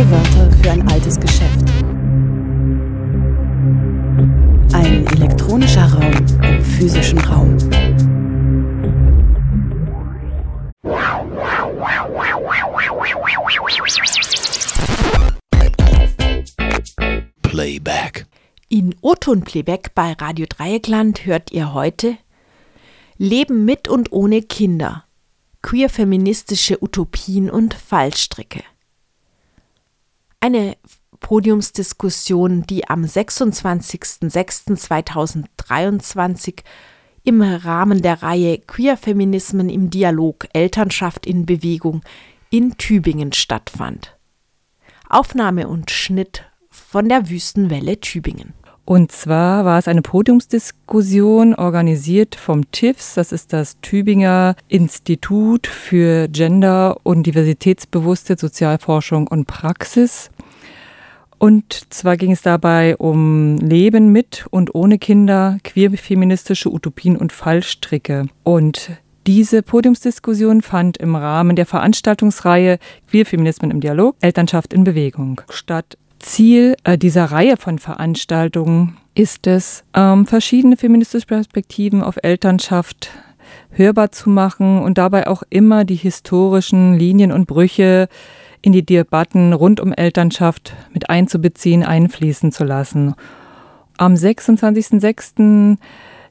Neue Wörter für ein altes Geschäft. Ein elektronischer Raum im physischen Raum. Playback. In O-Ton Playback bei Radio Dreieckland hört ihr heute Leben mit und ohne Kinder. Queer-feministische Utopien und Fallstricke. Eine Podiumsdiskussion, die am 26.06.2023 im Rahmen der Reihe Queer-Feminismen im Dialog Elternschaft in Bewegung in Tübingen stattfand. Aufnahme und Schnitt von der Wüstenwelle Tübingen. Und zwar war es eine Podiumsdiskussion organisiert vom TIFS, das ist das Tübinger Institut für Gender- und Diversitätsbewusste Sozialforschung und Praxis. Und zwar ging es dabei um Leben mit und ohne Kinder, queer-feministische Utopien und Fallstricke. Und diese Podiumsdiskussion fand im Rahmen der Veranstaltungsreihe Queerfeminismen im Dialog, Elternschaft in Bewegung statt. Ziel äh, dieser Reihe von Veranstaltungen ist es, ähm, verschiedene feministische Perspektiven auf Elternschaft hörbar zu machen und dabei auch immer die historischen Linien und Brüche in die Debatten rund um Elternschaft mit einzubeziehen, einfließen zu lassen. Am 26.06.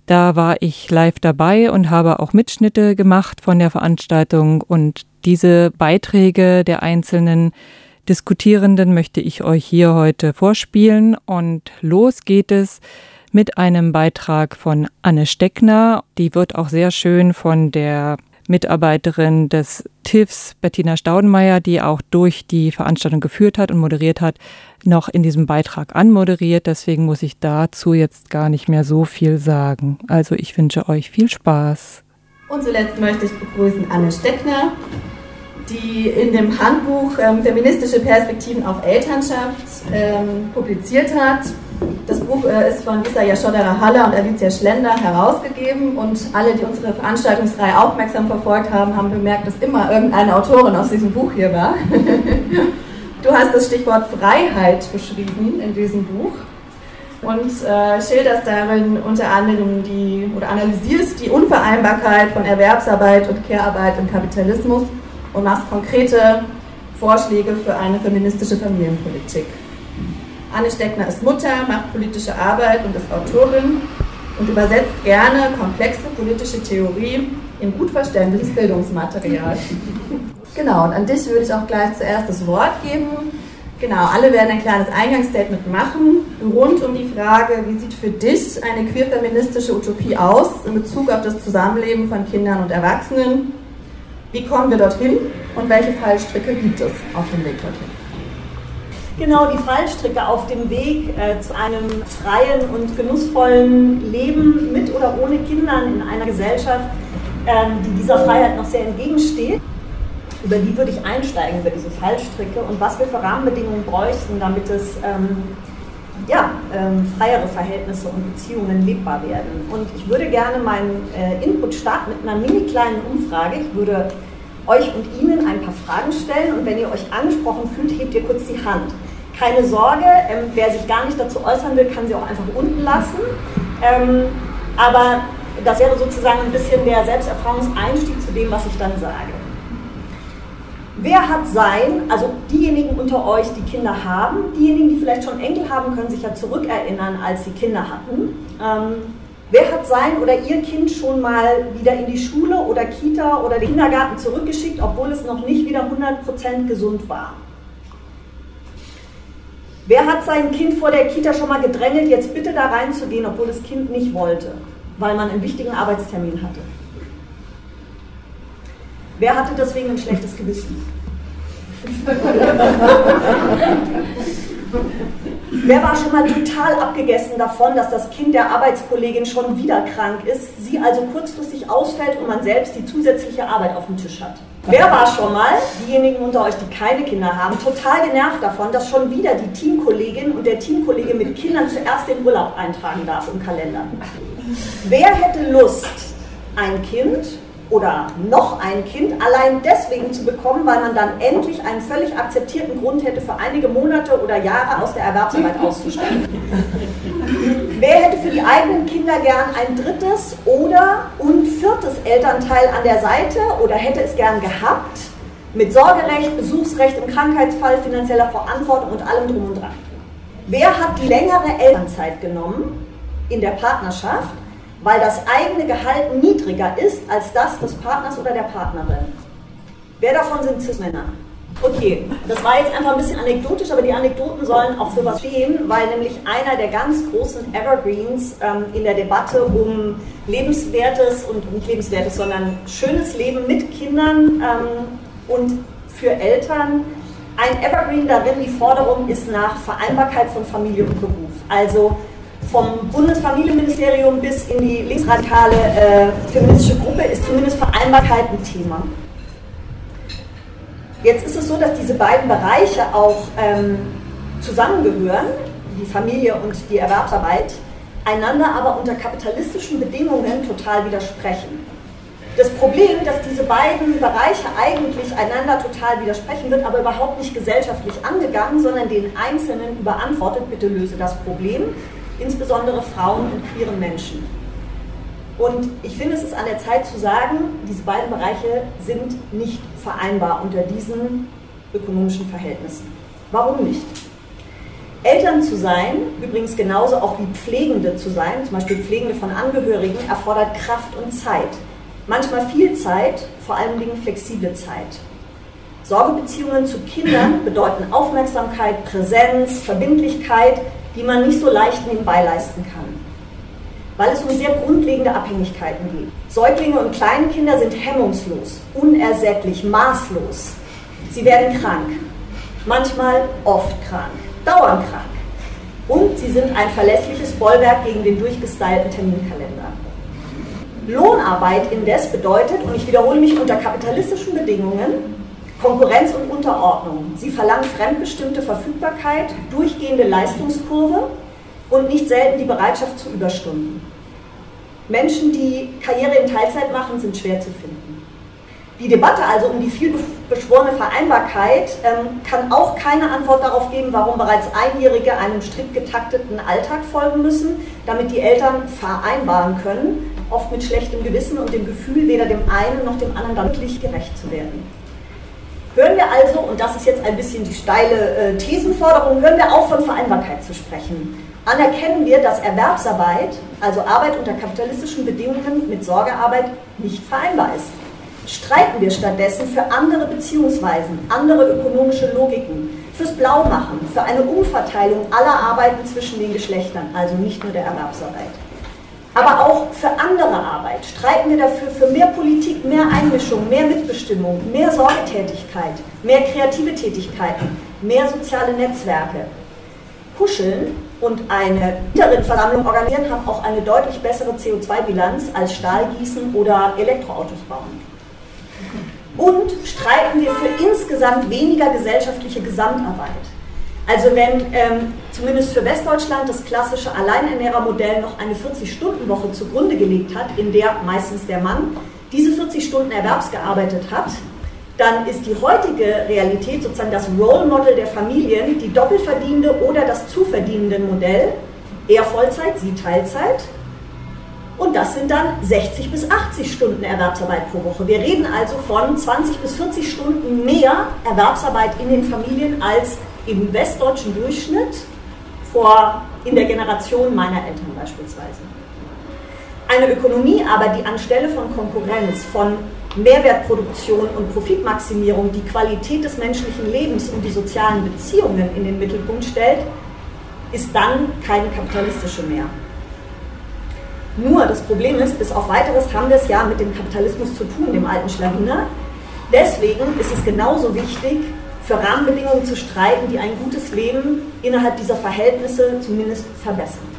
da war ich live dabei und habe auch Mitschnitte gemacht von der Veranstaltung und diese Beiträge der einzelnen Diskutierenden möchte ich euch hier heute vorspielen und los geht es mit einem Beitrag von Anne Steckner. Die wird auch sehr schön von der Mitarbeiterin des TIFs, Bettina Staudenmeier, die auch durch die Veranstaltung geführt hat und moderiert hat, noch in diesem Beitrag anmoderiert. Deswegen muss ich dazu jetzt gar nicht mehr so viel sagen. Also ich wünsche euch viel Spaß. Und zuletzt möchte ich begrüßen Anne Steckner, die in dem Handbuch ähm, Feministische Perspektiven auf Elternschaft ähm, publiziert hat. Das Buch äh, ist von Lisa Jaschodera Haller und Alicia Schlender herausgegeben und alle, die unsere Veranstaltungsreihe aufmerksam verfolgt haben, haben bemerkt, dass immer irgendeine Autorin aus diesem Buch hier war. du hast das Stichwort Freiheit beschrieben in diesem Buch und äh, schilderst darin unter anderem die oder analysierst die Unvereinbarkeit von Erwerbsarbeit und Care-Arbeit im Kapitalismus und machst konkrete Vorschläge für eine feministische Familienpolitik. Anne Steckner ist Mutter, macht politische Arbeit und ist Autorin und übersetzt gerne komplexe politische Theorie in gut verständliches Bildungsmaterial. Genau, und an dich würde ich auch gleich zuerst das Wort geben. Genau, alle werden ein kleines Eingangsstatement machen rund um die Frage, wie sieht für dich eine queer-feministische Utopie aus in Bezug auf das Zusammenleben von Kindern und Erwachsenen wie kommen wir dorthin und welche Fallstricke gibt es auf dem Weg dorthin? Genau, die Fallstricke auf dem Weg äh, zu einem freien und genussvollen Leben mit oder ohne Kindern in einer Gesellschaft, ähm, die dieser Freiheit noch sehr entgegensteht. Über die würde ich einsteigen, über diese Fallstricke und was wir für Rahmenbedingungen bräuchten, damit es ähm, ja, ähm, freiere Verhältnisse und Beziehungen lebbar werden. Und ich würde gerne meinen äh, Input starten mit einer mini kleinen Umfrage. Ich würde euch und Ihnen ein paar Fragen stellen und wenn ihr euch angesprochen fühlt, hebt ihr kurz die Hand. Keine Sorge, ähm, wer sich gar nicht dazu äußern will, kann sie auch einfach unten lassen. Ähm, aber das wäre sozusagen ein bisschen der Selbsterfahrungseinstieg zu dem, was ich dann sage. Wer hat sein, also diejenigen unter euch, die Kinder haben, diejenigen, die vielleicht schon Enkel haben, können sich ja zurückerinnern, als sie Kinder hatten. Ähm, wer hat sein oder ihr Kind schon mal wieder in die Schule oder Kita oder den Kindergarten zurückgeschickt, obwohl es noch nicht wieder 100% gesund war? Wer hat sein Kind vor der Kita schon mal gedrängelt, jetzt bitte da reinzugehen, obwohl das Kind nicht wollte, weil man einen wichtigen Arbeitstermin hatte? Wer hatte deswegen ein schlechtes Gewissen? Wer war schon mal total abgegessen davon, dass das Kind der Arbeitskollegin schon wieder krank ist, sie also kurzfristig ausfällt und man selbst die zusätzliche Arbeit auf dem Tisch hat? Wer war schon mal, diejenigen unter euch, die keine Kinder haben, total genervt davon, dass schon wieder die Teamkollegin und der Teamkollege mit Kindern zuerst den Urlaub eintragen darf im Kalender? Wer hätte Lust, ein Kind oder noch ein Kind allein deswegen zu bekommen, weil man dann endlich einen völlig akzeptierten Grund hätte, für einige Monate oder Jahre aus der Erwerbsarbeit auszusteigen. Wer hätte für die eigenen Kinder gern ein drittes oder und viertes Elternteil an der Seite oder hätte es gern gehabt? Mit Sorgerecht, Besuchsrecht im Krankheitsfall, finanzieller Verantwortung und allem drum und dran. Wer hat die längere Elternzeit genommen in der Partnerschaft, weil das eigene Gehalt niedriger ist als das des Partners oder der Partnerin? Wer davon sind Cis-Männer? Okay, das war jetzt einfach ein bisschen anekdotisch, aber die Anekdoten sollen auch für was stehen, weil nämlich einer der ganz großen Evergreens ähm, in der Debatte um lebenswertes und nicht lebenswertes, sondern schönes Leben mit Kindern ähm, und für Eltern ein Evergreen darin, die Forderung ist nach Vereinbarkeit von Familie und Beruf. Also vom Bundesfamilienministerium bis in die linksradikale äh, feministische Gruppe ist zumindest Vereinbarkeit ein Thema. Jetzt ist es so, dass diese beiden Bereiche auch ähm, zusammengehören, die Familie und die Erwerbsarbeit, einander aber unter kapitalistischen Bedingungen total widersprechen. Das Problem, dass diese beiden Bereiche eigentlich einander total widersprechen, wird aber überhaupt nicht gesellschaftlich angegangen, sondern den Einzelnen überantwortet, bitte löse das Problem, insbesondere Frauen und queeren Menschen. Und ich finde, es ist an der Zeit zu sagen, diese beiden Bereiche sind nicht vereinbar unter diesen ökonomischen Verhältnissen. Warum nicht? Eltern zu sein, übrigens genauso auch wie Pflegende zu sein, zum Beispiel Pflegende von Angehörigen, erfordert Kraft und Zeit. Manchmal viel Zeit, vor allen Dingen flexible Zeit. Sorgebeziehungen zu Kindern bedeuten Aufmerksamkeit, Präsenz, Verbindlichkeit, die man nicht so leicht nebenbei leisten kann. Weil es um sehr grundlegende Abhängigkeiten geht. Säuglinge und Kleinkinder sind hemmungslos, unersättlich, maßlos. Sie werden krank, manchmal oft krank, dauernd krank. Und sie sind ein verlässliches Bollwerk gegen den durchgestylten Terminkalender. Lohnarbeit indes bedeutet, und ich wiederhole mich unter kapitalistischen Bedingungen, Konkurrenz und Unterordnung. Sie verlangt fremdbestimmte Verfügbarkeit, durchgehende Leistungskurve und nicht selten die Bereitschaft zu Überstunden. Menschen, die Karriere in Teilzeit machen, sind schwer zu finden. Die Debatte also um die vielbeschworene Vereinbarkeit ähm, kann auch keine Antwort darauf geben, warum bereits Einjährige einem strikt getakteten Alltag folgen müssen, damit die Eltern vereinbaren können, oft mit schlechtem Gewissen und dem Gefühl, weder dem einen noch dem anderen wirklich gerecht zu werden. Hören wir also, und das ist jetzt ein bisschen die steile äh, Thesenforderung, hören wir auf von Vereinbarkeit zu sprechen. Anerkennen wir, dass Erwerbsarbeit, also Arbeit unter kapitalistischen Bedingungen mit Sorgearbeit, nicht vereinbar ist. Streiten wir stattdessen für andere Beziehungsweisen, andere ökonomische Logiken, fürs Blaumachen, für eine Umverteilung aller Arbeiten zwischen den Geschlechtern, also nicht nur der Erwerbsarbeit aber auch für andere Arbeit. Streiten wir dafür für mehr Politik, mehr Einmischung, mehr Mitbestimmung, mehr Sorgetätigkeit, mehr kreative Tätigkeiten, mehr soziale Netzwerke. Kuscheln und eine Versammlung organisieren haben auch eine deutlich bessere CO2-Bilanz als Stahlgießen oder Elektroautos bauen. Und streiten wir für insgesamt weniger gesellschaftliche Gesamtarbeit. Also wenn ähm, zumindest für Westdeutschland das klassische Alleinernährermodell noch eine 40-Stunden-Woche zugrunde gelegt hat, in der meistens der Mann diese 40 Stunden erwerbsgearbeitet hat, dann ist die heutige Realität sozusagen das Role Model der Familien, die doppelverdienende oder das zuverdienende Modell, eher Vollzeit, sie Teilzeit. Und das sind dann 60 bis 80 Stunden Erwerbsarbeit pro Woche. Wir reden also von 20 bis 40 Stunden mehr Erwerbsarbeit in den Familien als im westdeutschen Durchschnitt vor, in der Generation meiner Eltern beispielsweise. Eine Ökonomie aber, die anstelle von Konkurrenz, von Mehrwertproduktion und Profitmaximierung die Qualität des menschlichen Lebens und die sozialen Beziehungen in den Mittelpunkt stellt, ist dann keine kapitalistische mehr. Nur das Problem ist, bis auf weiteres haben wir es ja mit dem Kapitalismus zu tun, dem alten Schlawiner. Deswegen ist es genauso wichtig, für Rahmenbedingungen zu streiten, die ein gutes Leben innerhalb dieser Verhältnisse zumindest verbessern.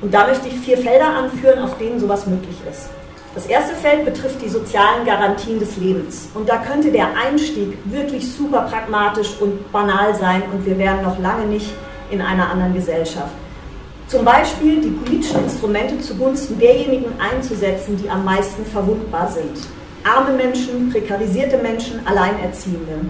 Und da möchte ich vier Felder anführen, auf denen sowas möglich ist. Das erste Feld betrifft die sozialen Garantien des Lebens. Und da könnte der Einstieg wirklich super pragmatisch und banal sein und wir wären noch lange nicht in einer anderen Gesellschaft. Zum Beispiel die politischen Instrumente zugunsten derjenigen einzusetzen, die am meisten verwundbar sind. Arme Menschen, prekarisierte Menschen, Alleinerziehende.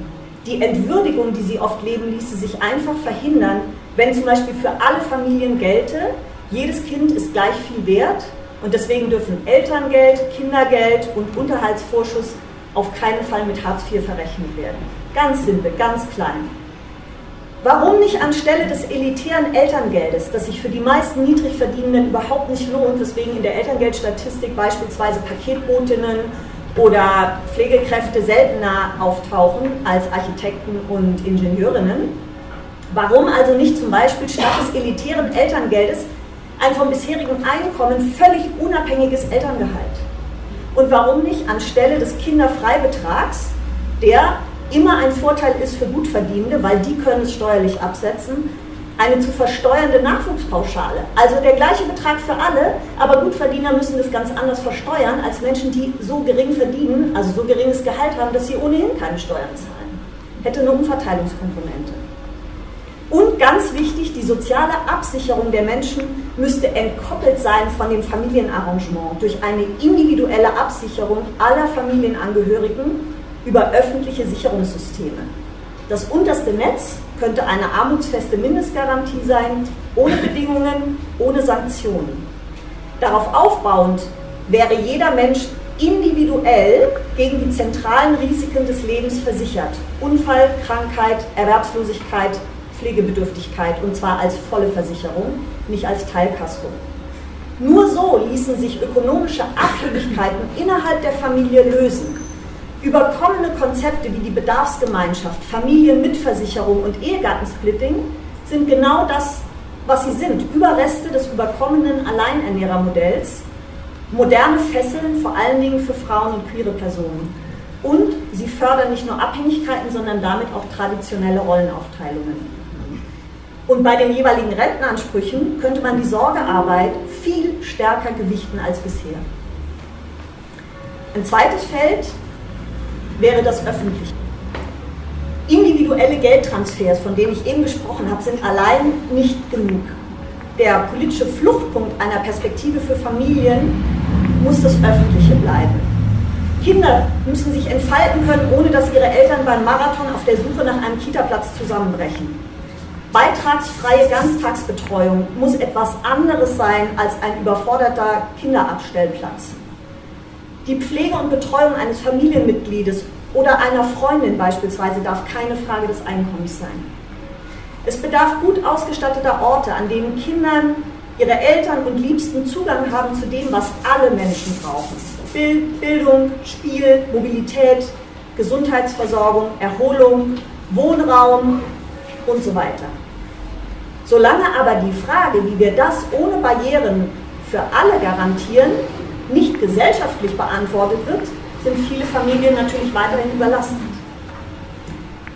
Die Entwürdigung, die sie oft leben, ließe sich einfach verhindern, wenn zum Beispiel für alle Familien gelte, jedes Kind ist gleich viel wert und deswegen dürfen Elterngeld, Kindergeld und Unterhaltsvorschuss auf keinen Fall mit Hartz IV verrechnet werden. Ganz simpel, ganz klein. Warum nicht anstelle des elitären Elterngeldes, das sich für die meisten Niedrigverdienenden überhaupt nicht lohnt, weswegen in der Elterngeldstatistik beispielsweise Paketbotinnen oder Pflegekräfte seltener auftauchen als Architekten und Ingenieurinnen? Warum also nicht zum Beispiel statt des elitären Elterngeldes ein vom bisherigen Einkommen völlig unabhängiges Elterngehalt? Und warum nicht anstelle des Kinderfreibetrags, der immer ein Vorteil ist für Gutverdienende, weil die können es steuerlich absetzen, eine zu versteuernde Nachwuchspauschale. Also der gleiche Betrag für alle, aber Gutverdiener müssen das ganz anders versteuern als Menschen, die so gering verdienen, also so geringes Gehalt haben, dass sie ohnehin keine Steuern zahlen. Hätte eine Umverteilungskomponente. Und ganz wichtig, die soziale Absicherung der Menschen müsste entkoppelt sein von dem Familienarrangement durch eine individuelle Absicherung aller Familienangehörigen über öffentliche Sicherungssysteme. Das unterste Netz könnte eine armutsfeste Mindestgarantie sein, ohne Bedingungen, ohne Sanktionen. Darauf aufbauend wäre jeder Mensch individuell gegen die zentralen Risiken des Lebens versichert. Unfall, Krankheit, Erwerbslosigkeit, Pflegebedürftigkeit und zwar als volle Versicherung, nicht als Teilkasko. Nur so ließen sich ökonomische Abhängigkeiten innerhalb der Familie lösen Überkommene Konzepte wie die Bedarfsgemeinschaft, Familienmitversicherung und Ehegattensplitting sind genau das, was sie sind. Überreste des überkommenen Alleinernährermodells, moderne Fesseln vor allen Dingen für Frauen und queere Personen. Und sie fördern nicht nur Abhängigkeiten, sondern damit auch traditionelle Rollenaufteilungen. Und bei den jeweiligen Rentenansprüchen könnte man die Sorgearbeit viel stärker gewichten als bisher. Ein zweites Feld wäre das öffentlich. Individuelle Geldtransfers, von denen ich eben gesprochen habe, sind allein nicht genug. Der politische Fluchtpunkt einer Perspektive für Familien muss das Öffentliche bleiben. Kinder müssen sich entfalten können, ohne dass ihre Eltern beim Marathon auf der Suche nach einem Kitaplatz zusammenbrechen. Beitragsfreie Ganztagsbetreuung muss etwas anderes sein als ein überforderter Kinderabstellplatz. Die Pflege und Betreuung eines Familienmitgliedes oder einer Freundin beispielsweise darf keine Frage des Einkommens sein. Es bedarf gut ausgestatteter Orte, an denen Kindern, ihre Eltern und Liebsten Zugang haben zu dem, was alle Menschen brauchen. Bildung, Spiel, Mobilität, Gesundheitsversorgung, Erholung, Wohnraum und so weiter. Solange aber die Frage, wie wir das ohne Barrieren für alle garantieren, nicht gesellschaftlich beantwortet wird, sind viele Familien natürlich weiterhin überlastet.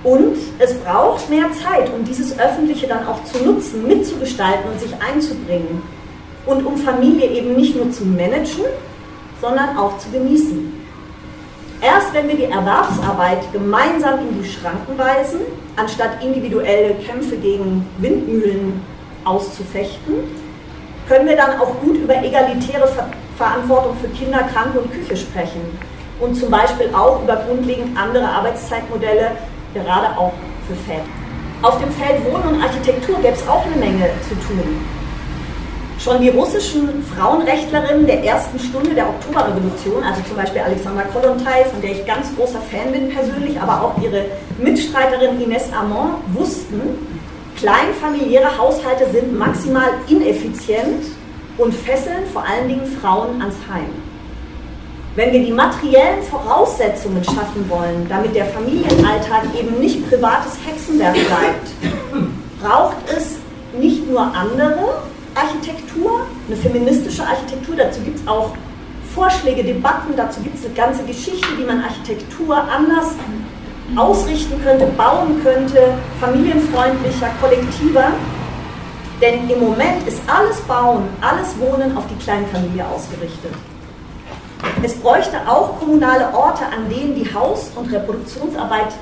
Und es braucht mehr Zeit, um dieses Öffentliche dann auch zu nutzen, mitzugestalten und sich einzubringen. Und um Familie eben nicht nur zu managen, sondern auch zu genießen. Erst wenn wir die Erwerbsarbeit gemeinsam in die Schranken weisen, anstatt individuelle Kämpfe gegen Windmühlen auszufechten, können wir dann auch gut über egalitäre Verantwortung für Kinder, Kranke und Küche sprechen und zum Beispiel auch über grundlegend andere Arbeitszeitmodelle, gerade auch für Väter. Auf dem Feld Wohnen und Architektur gäbe es auch eine Menge zu tun. Schon die russischen Frauenrechtlerinnen der ersten Stunde der Oktoberrevolution, also zum Beispiel Alexandra Kollontai, von der ich ganz großer Fan bin persönlich, aber auch ihre Mitstreiterin Ines Amon, wussten, kleinfamiliäre Haushalte sind maximal ineffizient und fesseln vor allen Dingen Frauen ans Heim. Wenn wir die materiellen Voraussetzungen schaffen wollen, damit der Familienalltag eben nicht privates Hexenwerk bleibt, braucht es nicht nur andere Architektur, eine feministische Architektur, dazu gibt es auch Vorschläge, Debatten, dazu gibt es eine ganze Geschichte, wie man Architektur anders ausrichten könnte, bauen könnte, familienfreundlicher, kollektiver. Denn im Moment ist alles Bauen, alles Wohnen auf die Kleinfamilie ausgerichtet. Es bräuchte auch kommunale Orte, an denen die Haus- und Reproduktionsarbeit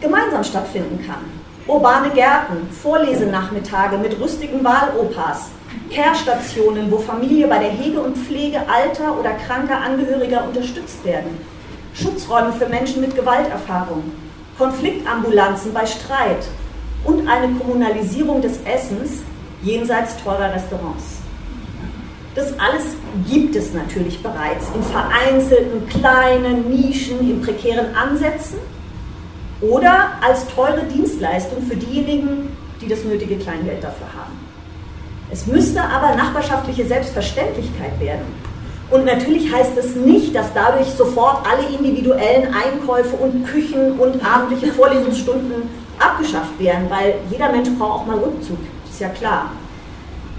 gemeinsam stattfinden kann. Urbane Gärten, Vorlesenachmittage mit rüstigen Wahlopas, Care-Stationen, wo Familie bei der Hege und Pflege alter oder kranker Angehöriger unterstützt werden, Schutzräume für Menschen mit Gewalterfahrung, Konfliktambulanzen bei Streit und eine Kommunalisierung des Essens jenseits teurer Restaurants. Das alles gibt es natürlich bereits in vereinzelten kleinen Nischen, in prekären Ansätzen oder als teure Dienstleistung für diejenigen, die das nötige Kleingeld dafür haben. Es müsste aber nachbarschaftliche Selbstverständlichkeit werden. Und natürlich heißt es nicht, dass dadurch sofort alle individuellen Einkäufe und Küchen und abendliche Vorlesungsstunden abgeschafft werden, weil jeder Mensch braucht auch mal Rückzug, ist ja klar.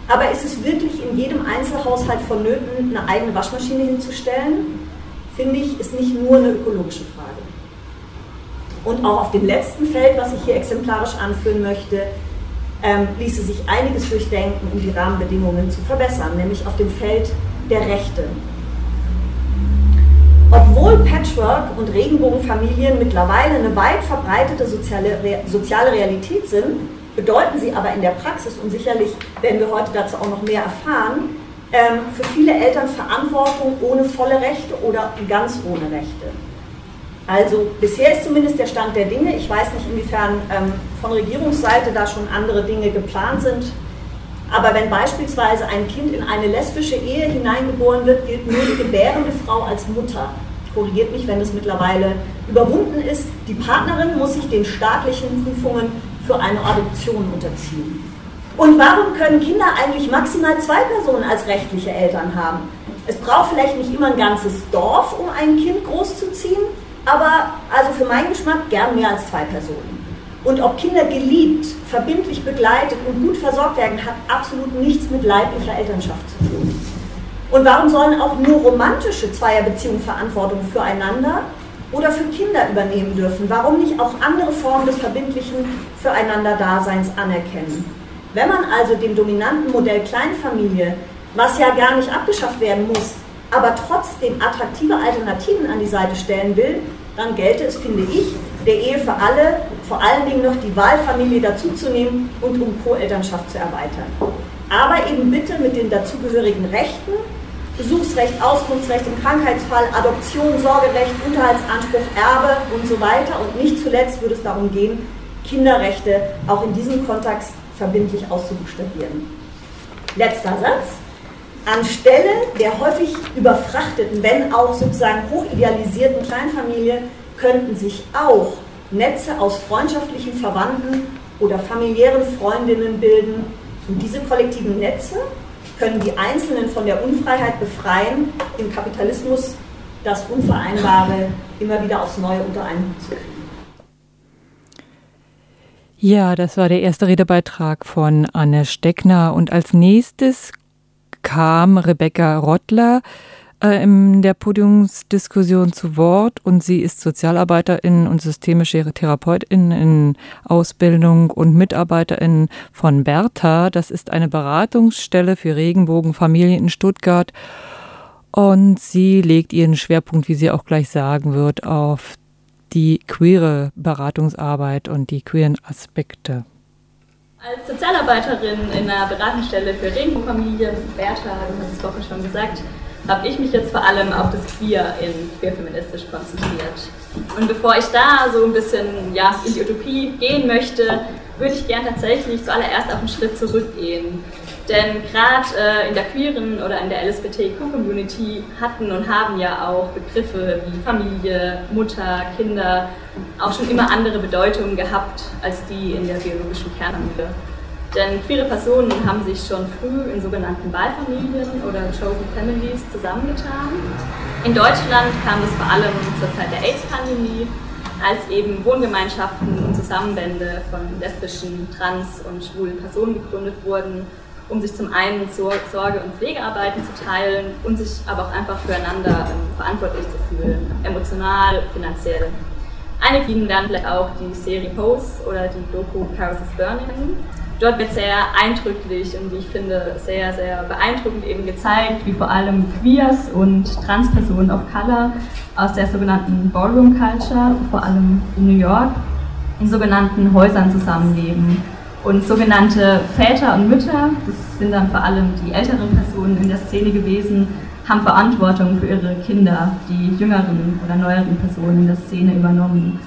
Aber ist es wirklich in jedem Einzelhaushalt vonnöten, eine eigene Waschmaschine hinzustellen? Finde ich, ist nicht nur eine ökologische Frage. Und auch auf dem letzten Feld, was ich hier exemplarisch anführen möchte, ähm, ließe sich einiges durchdenken, um die Rahmenbedingungen zu verbessern, nämlich auf dem Feld der Rechte. Obwohl Patchwork und Regenbogenfamilien mittlerweile eine weit verbreitete soziale, soziale Realität sind, bedeuten sie aber in der Praxis, und sicherlich werden wir heute dazu auch noch mehr erfahren, ähm, für viele Eltern Verantwortung ohne volle Rechte oder ganz ohne Rechte. Also bisher ist zumindest der Stand der Dinge. Ich weiß nicht, inwiefern ähm, von Regierungsseite da schon andere Dinge geplant sind. Aber wenn beispielsweise ein Kind in eine lesbische Ehe hineingeboren wird, gilt nur die gebärende Frau als Mutter. Korrigiert mich, wenn es mittlerweile überwunden ist. Die Partnerin muss sich den staatlichen Prüfungen für eine Adoption unterziehen. Und warum können Kinder eigentlich maximal zwei Personen als rechtliche Eltern haben? Es braucht vielleicht nicht immer ein ganzes Dorf, um ein Kind großzuziehen, aber also für meinen Geschmack gern mehr als zwei Personen. Und ob Kinder geliebt, verbindlich begleitet und gut versorgt werden, hat absolut nichts mit leiblicher Elternschaft zu tun. Und warum sollen auch nur romantische Zweierbeziehungen Verantwortung füreinander oder für Kinder übernehmen dürfen? Warum nicht auch andere Formen des verbindlichen Füreinander-Daseins anerkennen? Wenn man also dem dominanten Modell Kleinfamilie, was ja gar nicht abgeschafft werden muss, aber trotzdem attraktive Alternativen an die Seite stellen will, dann gelte es, finde ich, der Ehe für alle, vor allen Dingen noch die Wahlfamilie dazuzunehmen und um Co-Elternschaft zu erweitern. Aber eben bitte mit den dazugehörigen Rechten, Besuchsrecht, Auskunftsrecht im Krankheitsfall, Adoption, Sorgerecht, Unterhaltsanspruch, Erbe und so weiter. Und nicht zuletzt würde es darum gehen, Kinderrechte auch in diesem Kontext verbindlich auszubuchstabieren. Letzter Satz. Anstelle der häufig überfrachteten, wenn auch sozusagen hochidealisierten Kleinfamilie könnten sich auch Netze aus freundschaftlichen Verwandten oder familiären Freundinnen bilden. Und diese kollektiven Netze können die Einzelnen von der Unfreiheit befreien, im Kapitalismus das Unvereinbare immer wieder aufs Neue unter einen zu kriegen. Ja, das war der erste Redebeitrag von Anne Steckner. Und als nächstes kam Rebecca Rottler äh, in der Podiumsdiskussion zu Wort und sie ist Sozialarbeiterin und systemische Therapeutin in Ausbildung und Mitarbeiterin von Bertha. Das ist eine Beratungsstelle für Regenbogenfamilien in Stuttgart. Und sie legt ihren Schwerpunkt, wie sie auch gleich sagen wird, auf die queere Beratungsarbeit und die queeren Aspekte. Als Sozialarbeiterin in einer Beratungsstelle für Regenbogenfamilien, Bertha, du hast es vorhin schon gesagt, habe ich mich jetzt vor allem auf das Queer in queerfeministisch konzentriert. Und bevor ich da so ein bisschen ja, in die Utopie gehen möchte, würde ich gern tatsächlich zuallererst auf einen Schritt zurückgehen. Denn gerade äh, in der queeren oder in der LSBTQ-Community hatten und haben ja auch Begriffe wie Familie, Mutter, Kinder auch schon immer andere Bedeutungen gehabt als die in der biologischen Kernfamilie. Denn queere Personen haben sich schon früh in sogenannten Wahlfamilien oder Chosen Families zusammengetan. In Deutschland kam es vor allem zur Zeit der AIDS-Pandemie, als eben Wohngemeinschaften und Zusammenbände von lesbischen, trans- und schwulen Personen gegründet wurden, um sich zum einen Sorge- und Pflegearbeiten zu teilen und sich aber auch einfach füreinander ähm, verantwortlich zu fühlen, emotional, finanziell. Einige Ihnen werden vielleicht auch die Serie Pose oder die Doku Paris is Burning dort wird sehr eindrücklich und wie ich finde sehr, sehr beeindruckend eben gezeigt, wie vor allem Queers und Transpersonen of Color aus der sogenannten Ballroom Culture, vor allem in New York, in sogenannten Häusern zusammenleben Und sogenannte Väter und Mütter, das sind dann vor allem die älteren Personen in der Szene gewesen, haben Verantwortung für ihre Kinder, die jüngeren oder neueren Personen in der Szene übernommen.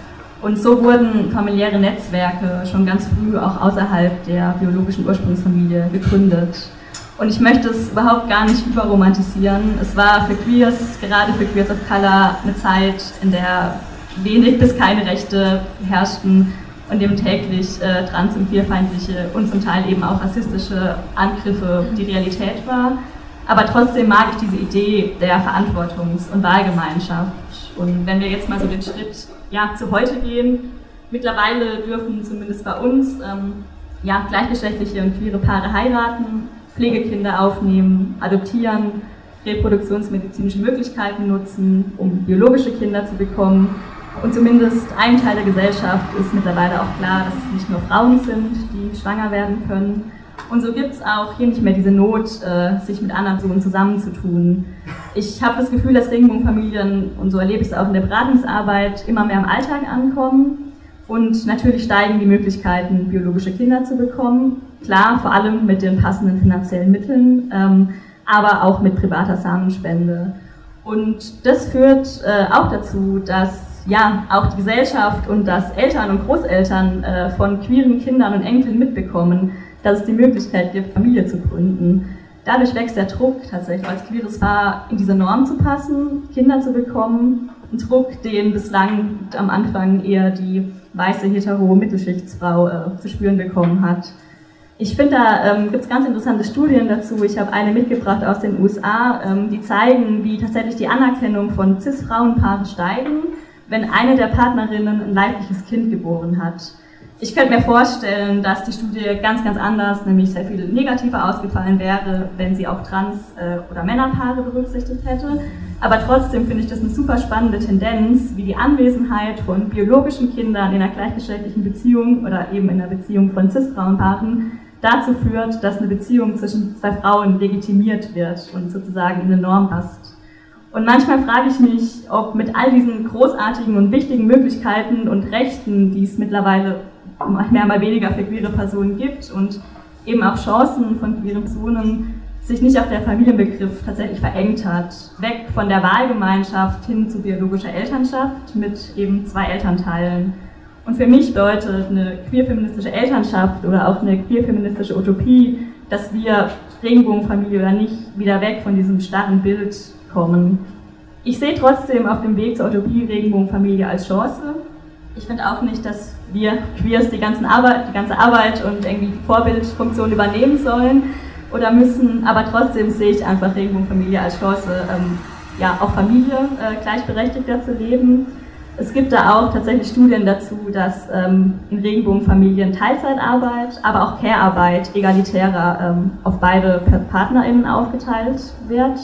Und so wurden familiäre Netzwerke schon ganz früh auch außerhalb der biologischen Ursprungsfamilie gegründet. Und ich möchte es überhaupt gar nicht überromantisieren. Es war für Queers, gerade für Queers of Color, eine Zeit, in der wenig bis keine Rechte herrschten und dem täglich äh, trans- und queerfeindliche und zum Teil eben auch rassistische Angriffe die Realität war. Aber trotzdem mag ich diese Idee der Verantwortungs- und Wahlgemeinschaft. Und wenn wir jetzt mal so den Schritt ja, zu heute gehen, mittlerweile dürfen zumindest bei uns ähm, ja, gleichgeschlechtliche und queere Paare heiraten, Pflegekinder aufnehmen, adoptieren, reproduktionsmedizinische Möglichkeiten nutzen, um biologische Kinder zu bekommen. Und zumindest ein Teil der Gesellschaft ist mittlerweile auch klar, dass es nicht nur Frauen sind, die schwanger werden können. Und so gibt es auch hier nicht mehr diese Not, äh, sich mit anderen Personen zusammenzutun. Ich habe das Gefühl, dass Regenbogenfamilien, und so erlebe ich es auch in der Beratungsarbeit, immer mehr im Alltag ankommen. Und natürlich steigen die Möglichkeiten, biologische Kinder zu bekommen. Klar, vor allem mit den passenden finanziellen Mitteln, ähm, aber auch mit privater Samenspende. Und das führt äh, auch dazu, dass ja, auch die Gesellschaft und dass Eltern und Großeltern äh, von queeren Kindern und Enkeln mitbekommen, dass es die Möglichkeit gibt, Familie zu gründen. Dadurch wächst der Druck tatsächlich als queeres Paar in diese Norm zu passen, Kinder zu bekommen. Ein Druck, den bislang am Anfang eher die weiße hetero Mittelschichtsfrau äh, zu spüren bekommen hat. Ich finde, da ähm, gibt es ganz interessante Studien dazu. Ich habe eine mitgebracht aus den USA, ähm, die zeigen, wie tatsächlich die Anerkennung von cis-Frauenpaaren steigen wenn eine der Partnerinnen ein leibliches Kind geboren hat. Ich könnte mir vorstellen, dass die Studie ganz, ganz anders, nämlich sehr viel negativer ausgefallen wäre, wenn sie auch Trans- äh, oder Männerpaare berücksichtigt hätte. Aber trotzdem finde ich das eine super spannende Tendenz, wie die Anwesenheit von biologischen Kindern in einer gleichgeschlechtlichen Beziehung oder eben in einer Beziehung von cis-Frauenpaaren dazu führt, dass eine Beziehung zwischen zwei Frauen legitimiert wird und sozusagen in eine Norm passt. Und manchmal frage ich mich, ob mit all diesen großartigen und wichtigen Möglichkeiten und Rechten, die es mittlerweile mehr mal weniger für queere Personen gibt und eben auch Chancen von queeren Personen, sich nicht auch der Familienbegriff tatsächlich verengt hat. Weg von der Wahlgemeinschaft hin zu biologischer Elternschaft mit eben zwei Elternteilen. Und für mich bedeutet eine queerfeministische Elternschaft oder auch eine queerfeministische Utopie, dass wir Regenbogenfamilie oder nicht wieder weg von diesem starren Bild kommen. Ich sehe trotzdem auf dem Weg zur Utopie Regenbogenfamilie als Chance. Ich finde auch nicht, dass wir Queers die, Arbeit, die ganze Arbeit und irgendwie die Vorbildfunktion übernehmen sollen oder müssen, aber trotzdem sehe ich einfach Regenbogenfamilie als Chance, ähm, ja, auch Familie äh, gleichberechtigter zu leben. Es gibt da auch tatsächlich Studien dazu, dass ähm, in Regenbogenfamilien Teilzeitarbeit, aber auch Care-Arbeit egalitärer ähm, auf beide PartnerInnen aufgeteilt wird.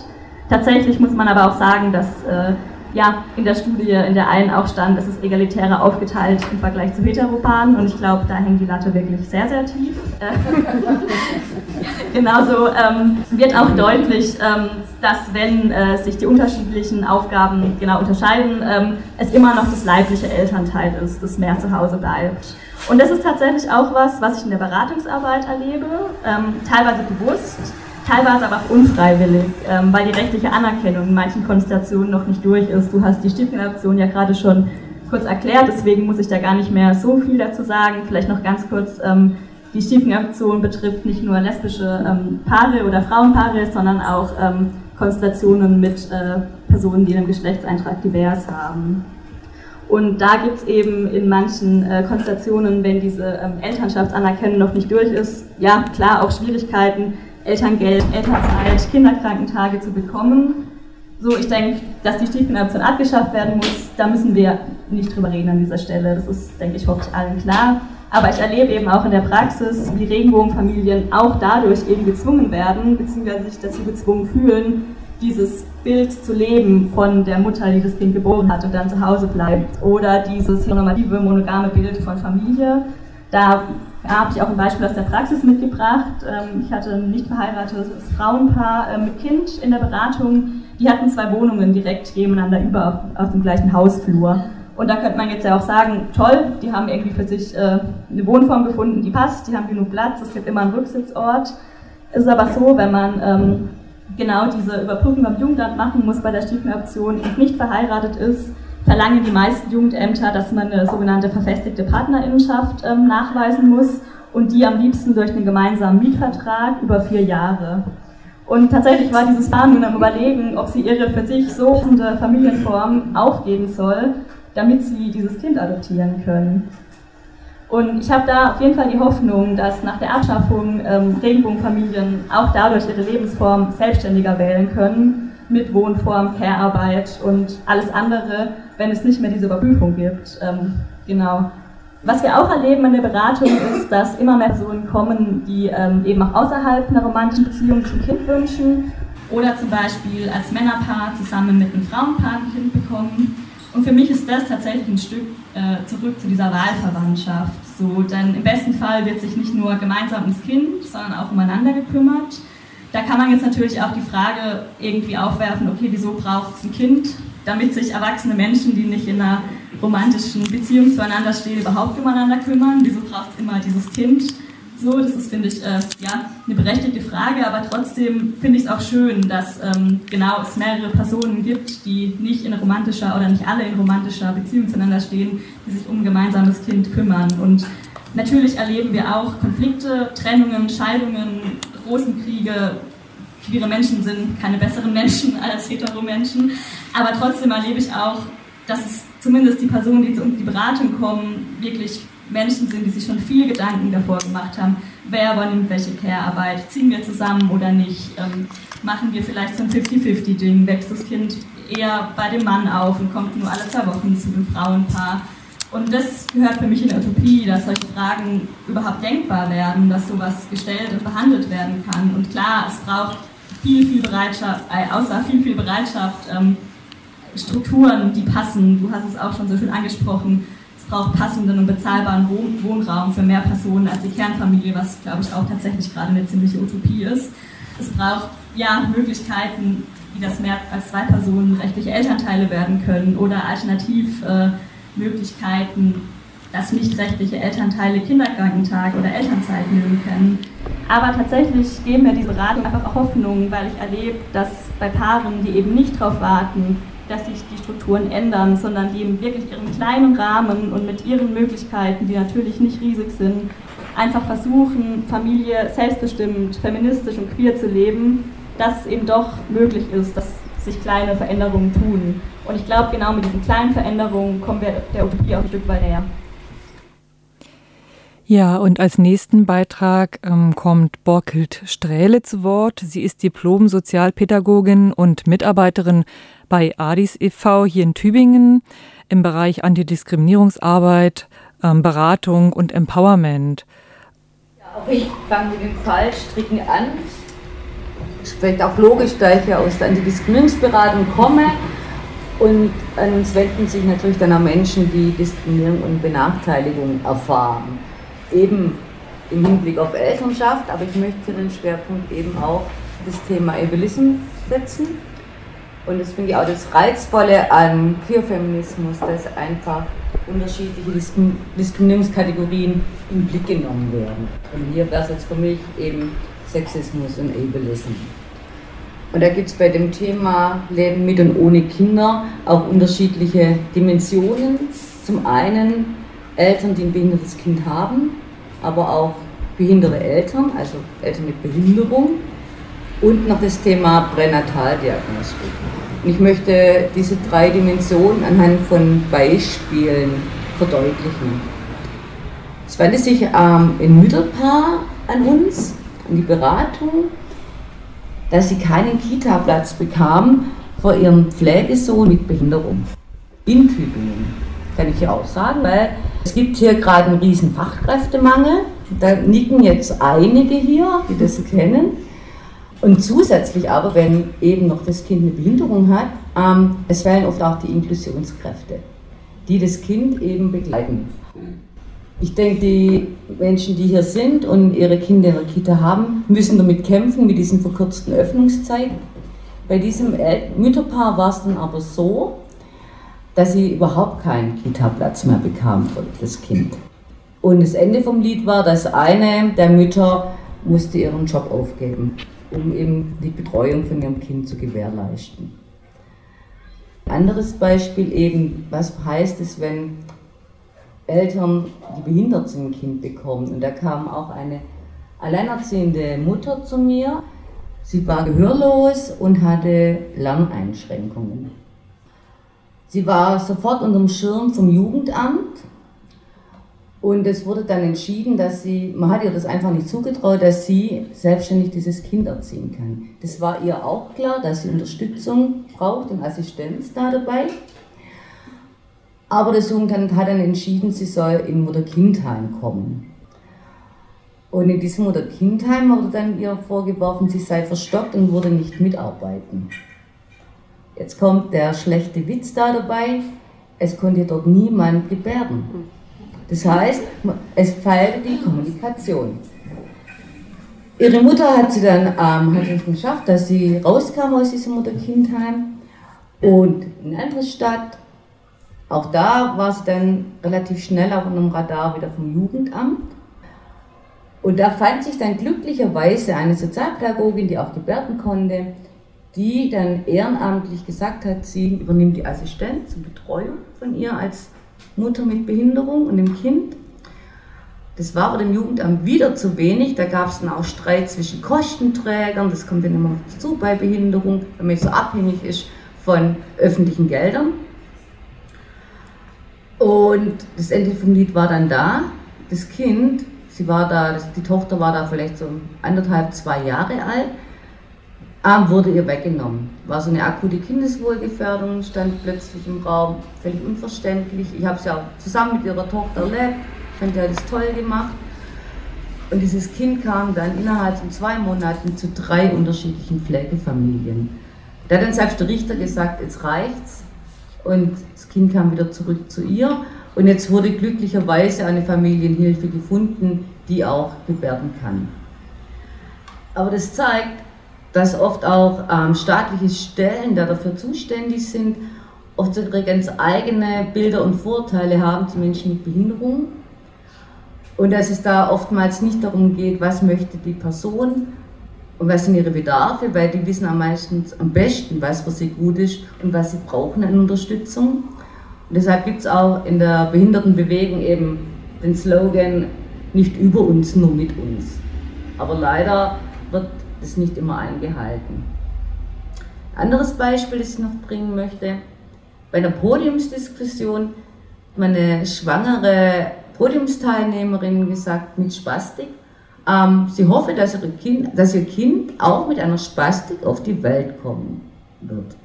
Tatsächlich muss man aber auch sagen, dass äh, ja, in der Studie, in der einen auch stand, es ist egalitärer aufgeteilt im Vergleich zu Heteropaaren und ich glaube, da hängt die Latte wirklich sehr, sehr tief. Genauso ähm, wird auch deutlich, ähm, dass wenn äh, sich die unterschiedlichen Aufgaben genau unterscheiden, ähm, es immer noch das leibliche Elternteil ist, das mehr zu Hause bleibt. Und das ist tatsächlich auch was, was ich in der Beratungsarbeit erlebe, ähm, teilweise bewusst, teilweise aber auch unfreiwillig, ähm, weil die rechtliche Anerkennung in manchen Konstellationen noch nicht durch ist. Du hast die Stiefkinderadoption ja gerade schon kurz erklärt, deswegen muss ich da gar nicht mehr so viel dazu sagen. Vielleicht noch ganz kurz, ähm, die Stiefkinderadoption betrifft nicht nur lesbische ähm, Paare oder Frauenpaare, sondern auch ähm, Konstellationen mit äh, Personen, die einen Geschlechtseintrag divers haben. Und da gibt es eben in manchen äh, Konstellationen, wenn diese ähm, Elternschaftsanerkennung noch nicht durch ist, ja klar auch Schwierigkeiten, Elterngeld, Elternzeit, Kinderkrankentage zu bekommen. So, ich denke, dass die Stiefkinderadoption abgeschafft werden muss, da müssen wir nicht drüber reden an dieser Stelle. Das ist, denke ich, hoffentlich allen klar. Aber ich erlebe eben auch in der Praxis, wie Regenbogenfamilien auch dadurch eben gezwungen werden, beziehungsweise sich dazu gezwungen fühlen, dieses Bild zu leben von der Mutter, die das Kind geboren hat und dann zu Hause bleibt. Oder dieses normative, monogame Bild von Familie. Da habe ich auch ein Beispiel aus der Praxis mitgebracht. Ähm, ich hatte ein nicht verheiratetes Frauenpaar äh, mit Kind in der Beratung. Die hatten zwei Wohnungen direkt nebeneinander über auf dem gleichen Hausflur. Und da könnte man jetzt ja auch sagen, toll, die haben irgendwie für sich äh, eine Wohnform gefunden, die passt, die haben genug Platz, es gibt immer einen Rücksitzort. Es ist aber so, wenn man ähm, genau diese Überprüfung beim Jugendamt machen muss bei der Stiefmütteroption und nicht verheiratet ist, verlangen die meisten Jugendämter, dass man eine sogenannte verfestigte Partnerinnenschaft ähm, nachweisen muss und die am liebsten durch einen gemeinsamen Mietvertrag über vier Jahre. Und tatsächlich war dieses Paar nun am Überlegen, ob sie ihre für sich so passende Familienform aufgeben soll, damit sie dieses Kind adoptieren können. Und ich habe da auf jeden Fall die Hoffnung, dass nach der Abschaffung ähm, Regenbogenfamilien auch dadurch ihre Lebensform selbstständiger wählen können, mit Wohnform, Care-Arbeit und alles andere, wenn es nicht mehr diese Überprüfung gibt. Ähm, genau. Was wir auch erleben in der Beratung ist, dass immer mehr Personen kommen, die ähm, eben auch außerhalb einer romantischen Beziehung zum Kind wünschen oder zum Beispiel als Männerpaar zusammen mit einem Frauenpaar ein Kind bekommen. Und für mich ist das tatsächlich ein Stück äh, zurück zu dieser Wahlverwandtschaft. So, denn im besten Fall wird sich nicht nur gemeinsam ums Kind, sondern auch umeinander gekümmert. Da kann man jetzt natürlich auch die Frage irgendwie aufwerfen, okay, wieso braucht es ein Kind, damit sich erwachsene Menschen, die nicht in einer romantischen Beziehung zueinander stehen, überhaupt umeinander kümmern? Wieso braucht es immer dieses Kind? So, das ist, finde ich, äh, ja, eine berechtigte Frage, aber trotzdem finde ich es auch schön, dass ähm, genau es mehrere Personen gibt, die nicht in romantischer oder nicht alle in romantischer Beziehung zueinander stehen, die sich um ein gemeinsames Kind kümmern. Und natürlich erleben wir auch Konflikte, Trennungen, Scheidungen, Rosenkriege. Queere Menschen sind keine besseren Menschen als hetero Menschen, aber trotzdem erlebe ich auch, dass es zumindest die Personen, die zu uns in die Beratung kommen, wirklich Menschen sind, die sich schon viele Gedanken davor gemacht haben, wer übernimmt welche Care-Arbeit, ziehen wir zusammen oder nicht, ähm, machen wir vielleicht so ein 50-50-Ding, wächst das Kind eher bei dem Mann auf und kommt nur alle zwei Wochen zu dem Frauenpaar. Und das gehört für mich in der Utopie, dass solche Fragen überhaupt denkbar werden, dass sowas gestellt und behandelt werden kann. Und klar, es braucht viel, viel Bereitschaft, äh, außer viel, viel Bereitschaft, ähm, Strukturen, die passen. Du hast es auch schon so schön angesprochen braucht passenden und bezahlbaren Wohn Wohnraum für mehr Personen als die Kernfamilie, was, glaube ich, auch tatsächlich gerade eine ziemliche Utopie ist. Es braucht ja Möglichkeiten, wie das mehr als zwei Personen rechtliche Elternteile werden können oder alternativ äh, Möglichkeiten, dass nicht rechtliche Elternteile Kinderkrankentag oder Elternzeit nehmen können. Aber tatsächlich geben mir diese Beratung einfach auch Hoffnung, weil ich erlebe, dass bei Paaren, die eben nicht darauf warten, dass sich die Strukturen ändern, sondern die in wirklich ihren kleinen Rahmen und mit ihren Möglichkeiten, die natürlich nicht riesig sind, einfach versuchen, Familie selbstbestimmt, feministisch und queer zu leben, dass es eben doch möglich ist, dass sich kleine Veränderungen tun. Und ich glaube, genau mit diesen kleinen Veränderungen kommen wir der Utopie auch ein Stück weit näher. Ja, und als nächsten Beitrag ähm, kommt Borkild Strähle zu Wort. Sie ist Diplom-Sozialpädagogin und Mitarbeiterin bei ADIS e.V. hier in Tübingen im Bereich Antidiskriminierungsarbeit, ähm, Beratung und Empowerment. Ja, auch ich fange mit den Fallstricken an. Das ist vielleicht auch logisch, da ich ja aus der Antidiskriminierungsberatung komme. Und an uns wenden sich natürlich dann auch Menschen, die Diskriminierung und Benachteiligung erfahren. Eben im Hinblick auf Elternschaft, aber ich möchte den Schwerpunkt eben auch das Thema Ableism setzen und das finde ich auch das Reizvolle an Queerfeminismus, dass einfach unterschiedliche Diskriminierungskategorien in den Blick genommen werden. Und hier wäre es jetzt für mich eben Sexismus und Ableism. Und da gibt es bei dem Thema Leben mit und ohne Kinder auch unterschiedliche Dimensionen. Zum einen Eltern, die ein behindertes Kind haben, aber auch behinderte Eltern, also Eltern mit Behinderung und noch das Thema Pränataldiagnostik. Und ich möchte diese drei Dimensionen anhand von Beispielen verdeutlichen. Es wandte sich ähm, ein Mütterpaar an uns, an die Beratung, dass sie keinen Kita-Platz bekam für ihren Pflegesohn mit Behinderung. In Tübingen, kann ich ja auch sagen, weil es gibt hier gerade einen riesen Fachkräftemangel. Da nicken jetzt einige hier, die das kennen. Und zusätzlich aber, wenn eben noch das Kind eine Behinderung hat, ähm, es fehlen oft auch die Inklusionskräfte, die das Kind eben begleiten. Ich denke, die Menschen, die hier sind und ihre Kinder in der Kita haben, müssen damit kämpfen, mit diesen verkürzten Öffnungszeiten. Bei diesem Mütterpaar war es dann aber so, dass sie überhaupt keinen Kita-Platz mehr bekam für das Kind. Und das Ende vom Lied war, dass eine der Mütter musste ihren Job aufgeben, um eben die Betreuung von ihrem Kind zu gewährleisten. Anderes Beispiel eben, was heißt es, wenn Eltern, die behindert sind, ein Kind bekommen. Und da kam auch eine alleinerziehende Mutter zu mir. Sie war gehörlos und hatte Lerneinschränkungen. Sie war sofort unter dem Schirm vom Jugendamt und es wurde dann entschieden, dass sie, man hat ihr das einfach nicht zugetraut, dass sie selbstständig dieses Kind erziehen kann. Das war ihr auch klar, dass sie Unterstützung braucht und Assistenz da dabei. Aber das Jugendamt hat dann entschieden, sie soll in Mutter-Kind-Heim kommen. Und in diesem Mutter-Kind-Heim wurde dann ihr vorgeworfen, sie sei verstockt und würde nicht mitarbeiten. Jetzt kommt der schlechte Witz da dabei, es konnte dort niemand gebärden. Das heißt, es feilte die Kommunikation. Ihre Mutter hat sie dann ähm, hat es geschafft, dass sie rauskam aus diesem Mutter-Kind-Heim und in eine andere Stadt. Auch da war sie dann relativ schnell auf einem Radar wieder vom Jugendamt. Und da fand sich dann glücklicherweise eine Sozialpädagogin, die auch gebärden konnte, die dann ehrenamtlich gesagt hat, sie übernimmt die Assistenz und Betreuung von ihr als Mutter mit Behinderung und dem Kind. Das war aber dem Jugendamt wieder zu wenig. Da gab es dann auch Streit zwischen Kostenträgern. Das kommt dann immer dazu bei Behinderung, wenn man so abhängig ist von öffentlichen Geldern. Und das Ende vom Lied war dann da. Das Kind, sie war da, die Tochter war da vielleicht so anderthalb, zwei Jahre alt Arm wurde ihr weggenommen. War so eine akute Kindeswohlgefährdung, stand plötzlich im Raum, völlig unverständlich. Ich habe es ja auch zusammen mit ihrer Tochter erlebt, fand ja das toll gemacht. Und dieses Kind kam dann innerhalb von zwei Monaten zu drei unterschiedlichen Pflegefamilien. Da hat dann selbst der Richter gesagt, jetzt reicht's. Und das Kind kam wieder zurück zu ihr. Und jetzt wurde glücklicherweise eine Familienhilfe gefunden, die auch gebärden kann. Aber das zeigt, dass oft auch ähm, staatliche Stellen, die dafür zuständig sind, oft ihre ganz eigene Bilder und Vorteile haben zu Menschen mit Behinderung. Und dass es da oftmals nicht darum geht, was möchte die Person und was sind ihre Bedarfe, weil die wissen am meisten, am besten, was für sie gut ist und was sie brauchen an Unterstützung. Und deshalb gibt es auch in der Behindertenbewegung eben den Slogan, nicht über uns, nur mit uns. Aber leider wird das nicht immer eingehalten. Anderes Beispiel, das ich noch bringen möchte, bei einer Podiumsdiskussion hat meine schwangere Podiumsteilnehmerin gesagt mit Spastik, ähm, sie hoffe, dass, kind, dass ihr Kind auch mit einer Spastik auf die Welt kommen wird.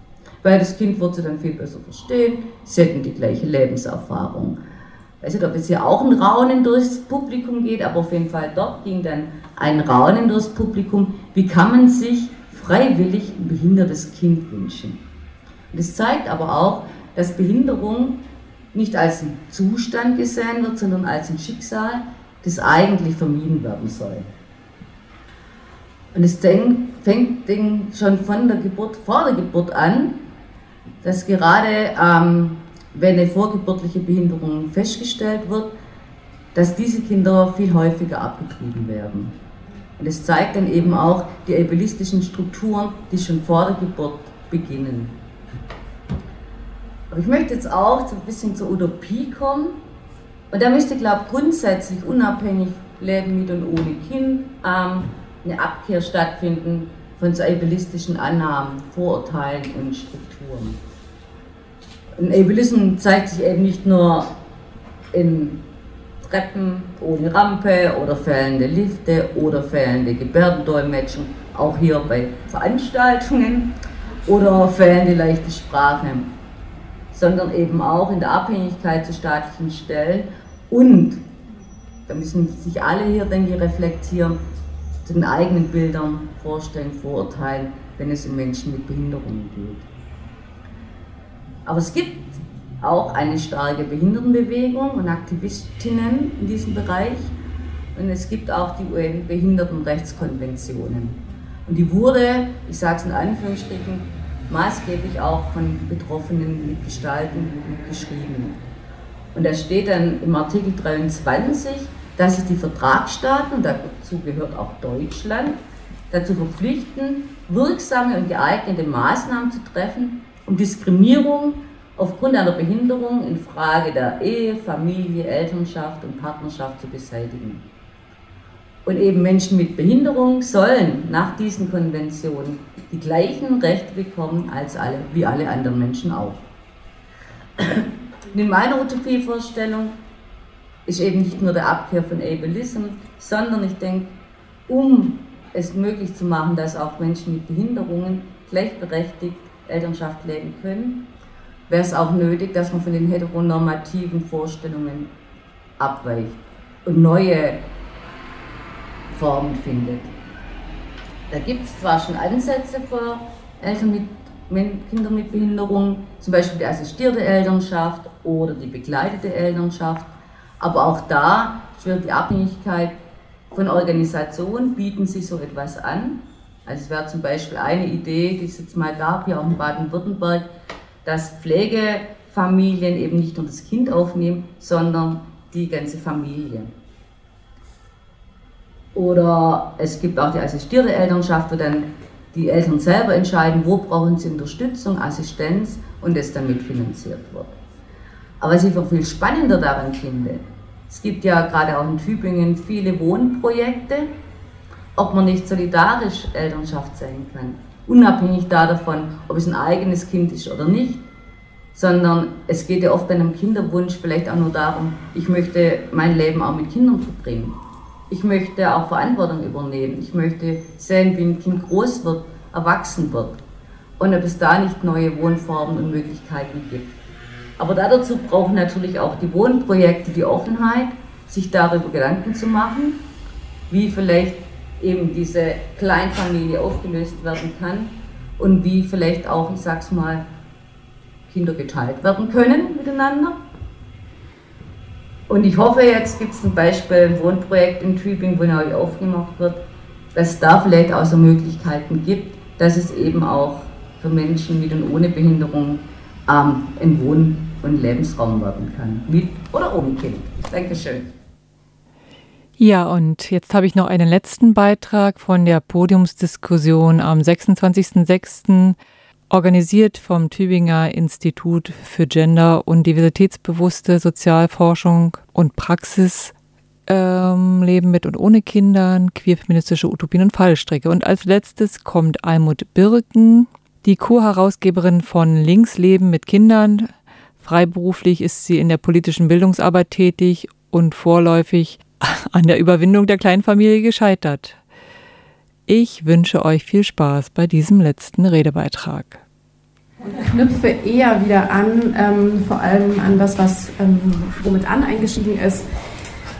Weil das Kind wird sie dann viel besser verstehen, sie hätten die gleiche Lebenserfahrung. Weiß nicht, ob es hier auch ein Raunen durchs Publikum geht, aber auf jeden Fall dort ging dann ein Raunen durchs Publikum. Wie kann man sich freiwillig ein behindertes Kind wünschen? Und das zeigt aber auch, dass Behinderung nicht als ein Zustand gesehen wird, sondern als ein Schicksal, das eigentlich vermieden werden soll. Und es fängt schon von der Geburt, vor der Geburt an, dass gerade ähm, wenn eine vorgeburtliche Behinderung festgestellt wird, dass diese Kinder viel häufiger abgetrieben werden. Und es zeigt dann eben auch die ableistischen Strukturen, die schon vor der Geburt beginnen. Aber ich möchte jetzt auch ein bisschen zur Utopie kommen. Und da müsste, glaube ich, grundsätzlich unabhängig Leben mit und ohne Kind ähm, eine Abkehr stattfinden von so ableistischen Annahmen, Vorurteilen und Strukturen. Und Ableism zeigt sich eben nicht nur in Treppen ohne Rampe oder fehlende Lifte oder fehlende Gebärdendolmetschen, auch hier bei Veranstaltungen oder fehlende leichte Sprache, sondern eben auch in der Abhängigkeit zu staatlichen Stellen und, da müssen sich alle hier, denke ich, reflektieren, zu den eigenen Bildern, Vorstellen, Vorurteilen, wenn es um Menschen mit Behinderungen geht. Aber es gibt auch eine starke Behindertenbewegung und Aktivistinnen in diesem Bereich. Und es gibt auch die UN-Behindertenrechtskonventionen. Und die wurde, ich sage es in Anführungsstrichen, maßgeblich auch von Betroffenen mitgestalten und geschrieben. Und da steht dann im Artikel 23, dass sich die Vertragsstaaten, und dazu gehört auch Deutschland, dazu verpflichten, wirksame und geeignete Maßnahmen zu treffen, um Diskriminierung aufgrund einer Behinderung in Frage der Ehe, Familie, Elternschaft und Partnerschaft zu beseitigen. Und eben Menschen mit Behinderung sollen nach diesen Konventionen die gleichen Rechte bekommen als alle, wie alle anderen Menschen auch. In meiner Utopievorstellung ist eben nicht nur der Abkehr von Ableism, sondern ich denke, um es möglich zu machen, dass auch Menschen mit Behinderungen gleichberechtigt Elternschaft leben können, wäre es auch nötig, dass man von den heteronormativen Vorstellungen abweicht und neue Formen findet. Da gibt es zwar schon Ansätze für Eltern mit Kindern mit Behinderung, zum Beispiel die assistierte Elternschaft oder die begleitete Elternschaft, aber auch da wird die Abhängigkeit von Organisationen, bieten sie so etwas an. Also es wäre zum Beispiel eine Idee, die es jetzt mal gab, hier auch in Baden-Württemberg, dass Pflegefamilien eben nicht nur das Kind aufnehmen, sondern die ganze Familie. Oder es gibt auch die assistierte Elternschaft, wo dann die Eltern selber entscheiden, wo brauchen sie Unterstützung, Assistenz und es dann mitfinanziert wird. Aber was ich noch viel spannender daran finde, es gibt ja gerade auch in Tübingen viele Wohnprojekte, ob man nicht solidarisch Elternschaft sein kann. Unabhängig davon, ob es ein eigenes Kind ist oder nicht, sondern es geht ja oft bei einem Kinderwunsch vielleicht auch nur darum, ich möchte mein Leben auch mit Kindern verbringen. Ich möchte auch Verantwortung übernehmen. Ich möchte sehen, wie ein Kind groß wird, erwachsen wird. Und ob es da nicht neue Wohnformen und Möglichkeiten gibt. Aber dazu brauchen natürlich auch die Wohnprojekte die Offenheit, sich darüber Gedanken zu machen, wie vielleicht eben diese Kleinfamilie aufgelöst werden kann und wie vielleicht auch, ich sag's mal, Kinder geteilt werden können miteinander. Und ich hoffe, jetzt gibt es ein Beispiel, ein Wohnprojekt in Tübingen, wo neu aufgemacht wird, dass es da vielleicht auch so Möglichkeiten gibt, dass es eben auch für Menschen mit und ohne Behinderung ähm, ein Wohn- und Lebensraum werden kann. Mit oder ohne Kind. Dankeschön. Ja, und jetzt habe ich noch einen letzten Beitrag von der Podiumsdiskussion am 26.06 organisiert vom Tübinger Institut für Gender- und Diversitätsbewusste Sozialforschung und Praxis, ähm, Leben mit und ohne Kindern, queerfeministische Utopien und Fallstricke. Und als letztes kommt Almut Birken, die Co-Herausgeberin von Links Leben mit Kindern. Freiberuflich ist sie in der politischen Bildungsarbeit tätig und vorläufig an der Überwindung der Kleinfamilie gescheitert. Ich wünsche euch viel Spaß bei diesem letzten Redebeitrag und knüpfe eher wieder an, ähm, vor allem an das, was ähm, womit Anne eingestiegen ist,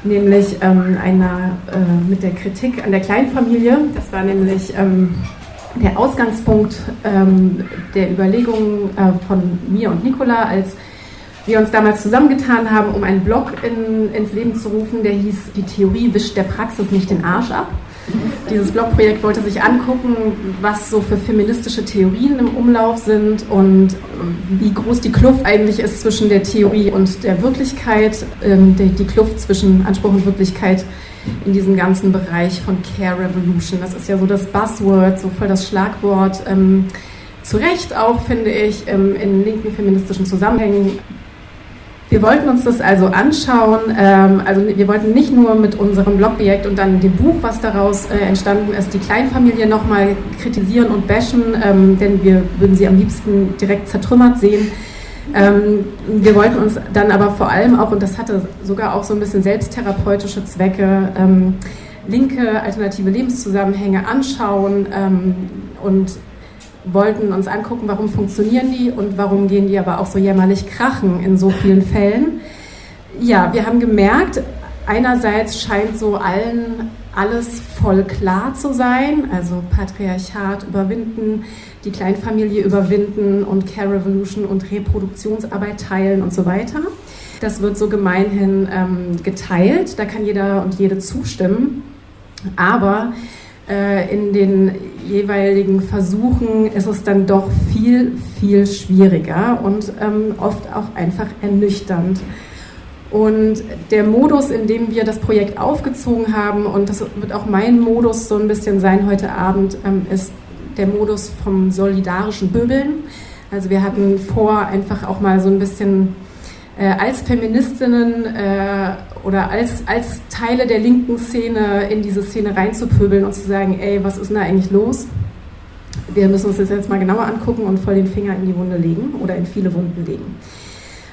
nämlich ähm, einer äh, mit der Kritik an der Kleinfamilie. Das war nämlich ähm, der Ausgangspunkt ähm, der Überlegungen äh, von mir und Nicola, als wir uns damals zusammengetan haben, um einen Blog in, ins Leben zu rufen, der hieß Die Theorie wischt der Praxis nicht den Arsch ab. Dieses Blogprojekt wollte sich angucken, was so für feministische Theorien im Umlauf sind und wie groß die Kluft eigentlich ist zwischen der Theorie und der Wirklichkeit, ähm, die Kluft zwischen Anspruch und Wirklichkeit in diesem ganzen Bereich von Care Revolution. Das ist ja so das Buzzword, so voll das Schlagwort. Ähm, zu Recht auch, finde ich, ähm, in linken feministischen Zusammenhängen wir wollten uns das also anschauen. Ähm, also wir wollten nicht nur mit unserem Blogprojekt und dann dem Buch, was daraus äh, entstanden ist, die Kleinfamilie nochmal kritisieren und bashen, ähm, denn wir würden sie am liebsten direkt zertrümmert sehen. Ähm, wir wollten uns dann aber vor allem auch, und das hatte sogar auch so ein bisschen selbsttherapeutische Zwecke, linke alternative Lebenszusammenhänge anschauen und wollten uns angucken, warum funktionieren die und warum gehen die aber auch so jämmerlich krachen in so vielen Fällen. Ja, wir haben gemerkt, einerseits scheint so allen alles voll klar zu sein, also Patriarchat überwinden, die Kleinfamilie überwinden und Care Revolution und Reproduktionsarbeit teilen und so weiter. Das wird so gemeinhin ähm, geteilt, da kann jeder und jede zustimmen. Aber äh, in den jeweiligen Versuchen ist es dann doch viel, viel schwieriger und ähm, oft auch einfach ernüchternd. Und der Modus, in dem wir das Projekt aufgezogen haben, und das wird auch mein Modus so ein bisschen sein heute Abend, ähm, ist der Modus vom solidarischen Böbeln. Also wir hatten vor, einfach auch mal so ein bisschen äh, als Feministinnen äh, oder als, als Teile der linken Szene in diese Szene reinzupöbeln und zu sagen, ey, was ist denn da eigentlich los? Wir müssen uns das jetzt mal genauer angucken und voll den Finger in die Wunde legen oder in viele Wunden legen.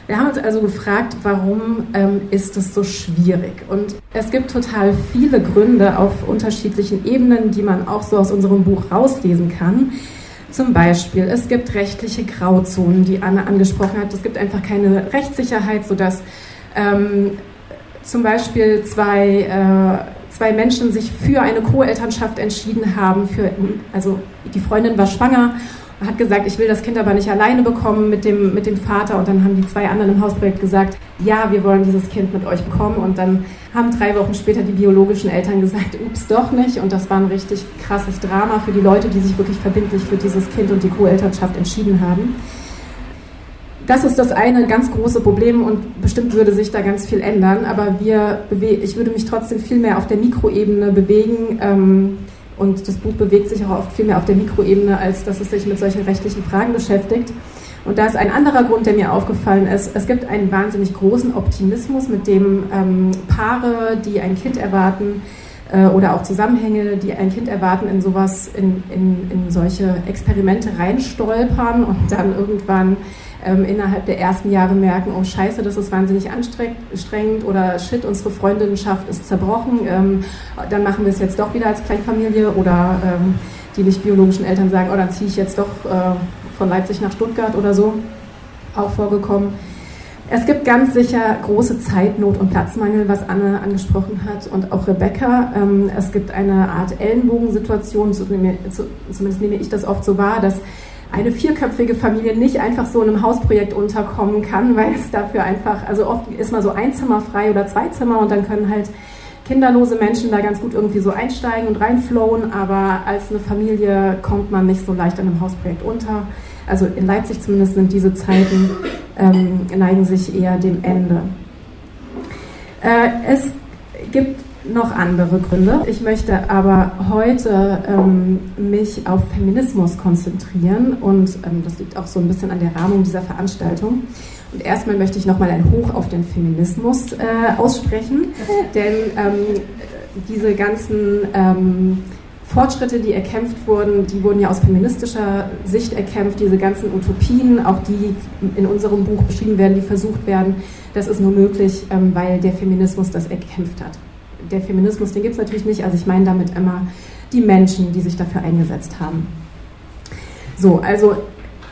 Wir haben uns also gefragt, warum ähm, ist es so schwierig? Und es gibt total viele Gründe auf unterschiedlichen Ebenen, die man auch so aus unserem Buch rauslesen kann. Zum Beispiel, es gibt rechtliche Grauzonen, die Anne angesprochen hat. Es gibt einfach keine Rechtssicherheit, sodass ähm, zum Beispiel zwei, äh, zwei Menschen sich für eine Co-Elternschaft entschieden haben. Für, also die Freundin war schwanger hat gesagt, ich will das Kind aber nicht alleine bekommen mit dem, mit dem Vater. Und dann haben die zwei anderen im Hausprojekt gesagt, ja, wir wollen dieses Kind mit euch bekommen. Und dann haben drei Wochen später die biologischen Eltern gesagt, ups, doch nicht. Und das war ein richtig krasses Drama für die Leute, die sich wirklich verbindlich für dieses Kind und die Co-Elternschaft entschieden haben. Das ist das eine ganz große Problem und bestimmt würde sich da ganz viel ändern. Aber wir ich würde mich trotzdem viel mehr auf der Mikroebene bewegen. Ähm, und das Buch bewegt sich auch oft viel mehr auf der Mikroebene, als dass es sich mit solchen rechtlichen Fragen beschäftigt. Und da ist ein anderer Grund, der mir aufgefallen ist. Es gibt einen wahnsinnig großen Optimismus, mit dem ähm, Paare, die ein Kind erwarten, äh, oder auch Zusammenhänge, die ein Kind erwarten, in sowas, in, in, in solche Experimente reinstolpern und dann irgendwann ähm, innerhalb der ersten Jahre merken, oh scheiße, das ist wahnsinnig anstrengend oder shit, unsere Freundinnenschaft ist zerbrochen, ähm, dann machen wir es jetzt doch wieder als Kleinfamilie oder ähm, die nicht biologischen Eltern sagen, oh dann ziehe ich jetzt doch äh, von Leipzig nach Stuttgart oder so, auch vorgekommen. Es gibt ganz sicher große Zeitnot und Platzmangel, was Anne angesprochen hat und auch Rebecca. Ähm, es gibt eine Art Ellenbogensituation, zumindest nehme ich das oft so wahr, dass eine vierköpfige Familie nicht einfach so in einem Hausprojekt unterkommen kann, weil es dafür einfach, also oft ist mal so ein Zimmer frei oder zwei Zimmer und dann können halt kinderlose Menschen da ganz gut irgendwie so einsteigen und reinflowen, aber als eine Familie kommt man nicht so leicht in einem Hausprojekt unter. Also in Leipzig zumindest sind diese Zeiten, ähm, neigen sich eher dem Ende. Äh, es gibt noch andere Gründe. Ich möchte aber heute ähm, mich auf Feminismus konzentrieren und ähm, das liegt auch so ein bisschen an der Rahmung dieser Veranstaltung. Und erstmal möchte ich nochmal ein Hoch auf den Feminismus äh, aussprechen, denn ähm, diese ganzen ähm, Fortschritte, die erkämpft wurden, die wurden ja aus feministischer Sicht erkämpft. Diese ganzen Utopien, auch die in unserem Buch beschrieben werden, die versucht werden, das ist nur möglich, ähm, weil der Feminismus das erkämpft hat der Feminismus, den gibt es natürlich nicht. Also ich meine damit immer die Menschen, die sich dafür eingesetzt haben. So, also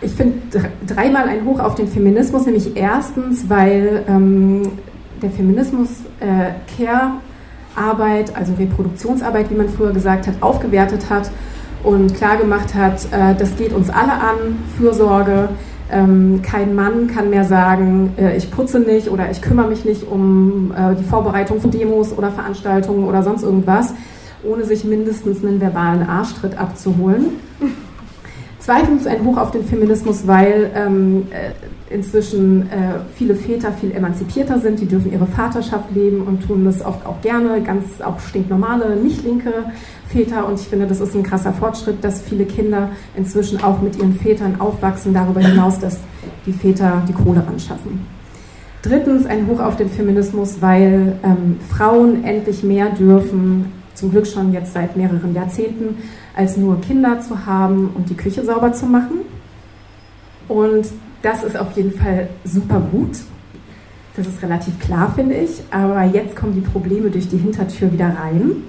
ich finde dreimal ein Hoch auf den Feminismus, nämlich erstens, weil ähm, der Feminismus äh, Care-Arbeit, also Reproduktionsarbeit, wie man früher gesagt hat, aufgewertet hat und klargemacht hat, äh, das geht uns alle an, Fürsorge, ähm, kein Mann kann mehr sagen, äh, ich putze nicht oder ich kümmere mich nicht um äh, die Vorbereitung von Demos oder Veranstaltungen oder sonst irgendwas, ohne sich mindestens einen verbalen Arschtritt abzuholen. Zweitens ein Hoch auf den Feminismus, weil ähm, äh, inzwischen äh, viele Väter viel emanzipierter sind, die dürfen ihre Vaterschaft leben und tun das oft auch gerne, ganz auch stinknormale, nicht linke Väter. Und ich finde, das ist ein krasser Fortschritt, dass viele Kinder inzwischen auch mit ihren Vätern aufwachsen, darüber hinaus, dass die Väter die Kohle anschaffen. Drittens ein Hoch auf den Feminismus, weil ähm, Frauen endlich mehr dürfen, zum Glück schon jetzt seit mehreren Jahrzehnten, als nur Kinder zu haben und die Küche sauber zu machen. Und das ist auf jeden Fall super gut. Das ist relativ klar, finde ich. Aber jetzt kommen die Probleme durch die Hintertür wieder rein.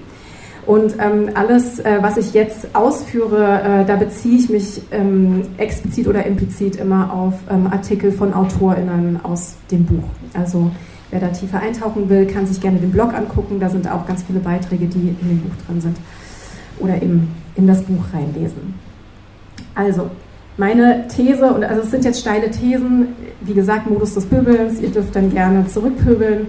Und ähm, alles, äh, was ich jetzt ausführe, äh, da beziehe ich mich ähm, explizit oder implizit immer auf ähm, Artikel von AutorInnen aus dem Buch. Also wer da tiefer eintauchen will, kann sich gerne den Blog angucken. Da sind auch ganz viele Beiträge, die in dem Buch drin sind. Oder eben in das Buch reinlesen. Also, meine These, und also es sind jetzt steile Thesen, wie gesagt, Modus des Pöbelns, ihr dürft dann gerne zurückpöbeln.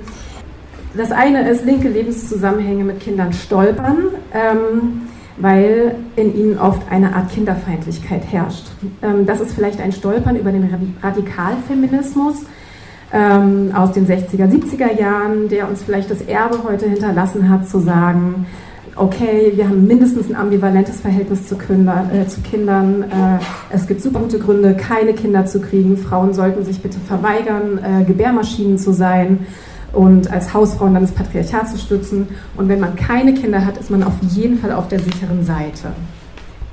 Das eine ist linke Lebenszusammenhänge mit Kindern stolpern. Ähm, weil in ihnen oft eine Art Kinderfeindlichkeit herrscht. Ähm, das ist vielleicht ein Stolpern über den Radikalfeminismus ähm, aus den 60er, 70er Jahren, der uns vielleicht das Erbe heute hinterlassen hat, zu sagen, okay, wir haben mindestens ein ambivalentes Verhältnis zu, Kinder, äh, zu Kindern. Äh, es gibt super gute Gründe, keine Kinder zu kriegen. Frauen sollten sich bitte verweigern, äh, Gebärmaschinen zu sein und als Hausfrauen dann das Patriarchat zu stützen. Und wenn man keine Kinder hat, ist man auf jeden Fall auf der sicheren Seite.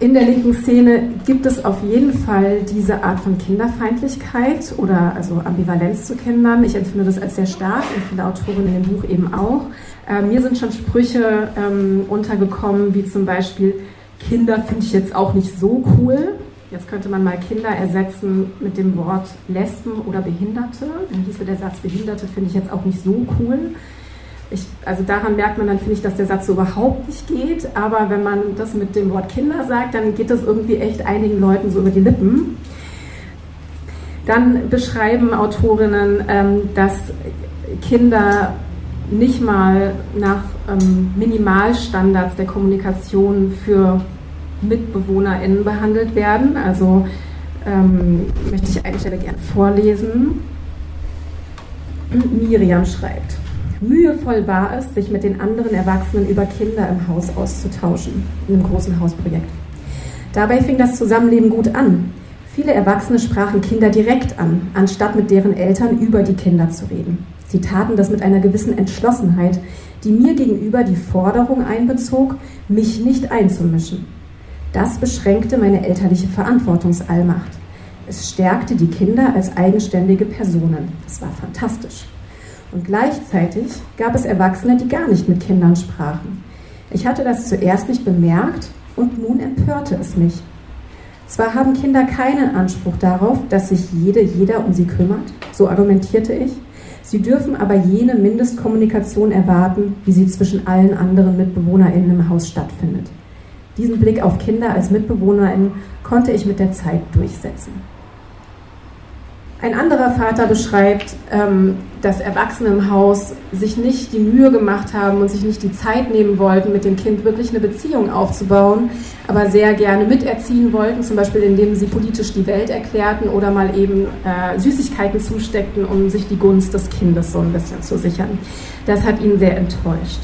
In der linken Szene gibt es auf jeden Fall diese Art von Kinderfeindlichkeit oder also Ambivalenz zu Kindern. Ich empfinde das als sehr stark und viele Autorinnen in dem Buch eben auch. Äh, mir sind schon Sprüche ähm, untergekommen, wie zum Beispiel, Kinder finde ich jetzt auch nicht so cool. Jetzt könnte man mal Kinder ersetzen mit dem Wort Lesben oder Behinderte. Dann hieße der Satz Behinderte finde ich jetzt auch nicht so cool. Ich, also daran merkt man dann, finde ich, dass der Satz so überhaupt nicht geht. Aber wenn man das mit dem Wort Kinder sagt, dann geht das irgendwie echt einigen Leuten so über die Lippen. Dann beschreiben Autorinnen, ähm, dass Kinder nicht mal nach ähm, Minimalstandards der Kommunikation für MitbewohnerInnen behandelt werden. Also ähm, möchte ich eine Stelle gerne vorlesen. Miriam schreibt, mühevoll war es, sich mit den anderen Erwachsenen über Kinder im Haus auszutauschen, in einem großen Hausprojekt. Dabei fing das Zusammenleben gut an. Viele Erwachsene sprachen Kinder direkt an, anstatt mit deren Eltern über die Kinder zu reden. Sie taten das mit einer gewissen Entschlossenheit, die mir gegenüber die Forderung einbezog, mich nicht einzumischen. Das beschränkte meine elterliche Verantwortungsallmacht. Es stärkte die Kinder als eigenständige Personen. Das war fantastisch. Und gleichzeitig gab es Erwachsene, die gar nicht mit Kindern sprachen. Ich hatte das zuerst nicht bemerkt und nun empörte es mich. Zwar haben Kinder keinen Anspruch darauf, dass sich jede, jeder um sie kümmert, so argumentierte ich, Sie dürfen aber jene Mindestkommunikation erwarten, wie sie zwischen allen anderen MitbewohnerInnen im Haus stattfindet. Diesen Blick auf Kinder als MitbewohnerInnen konnte ich mit der Zeit durchsetzen. Ein anderer Vater beschreibt, ähm, dass Erwachsene im Haus sich nicht die Mühe gemacht haben und sich nicht die Zeit nehmen wollten, mit dem Kind wirklich eine Beziehung aufzubauen, aber sehr gerne miterziehen wollten, zum Beispiel indem sie politisch die Welt erklärten oder mal eben äh, Süßigkeiten zusteckten, um sich die Gunst des Kindes so ein bisschen zu sichern. Das hat ihn sehr enttäuscht.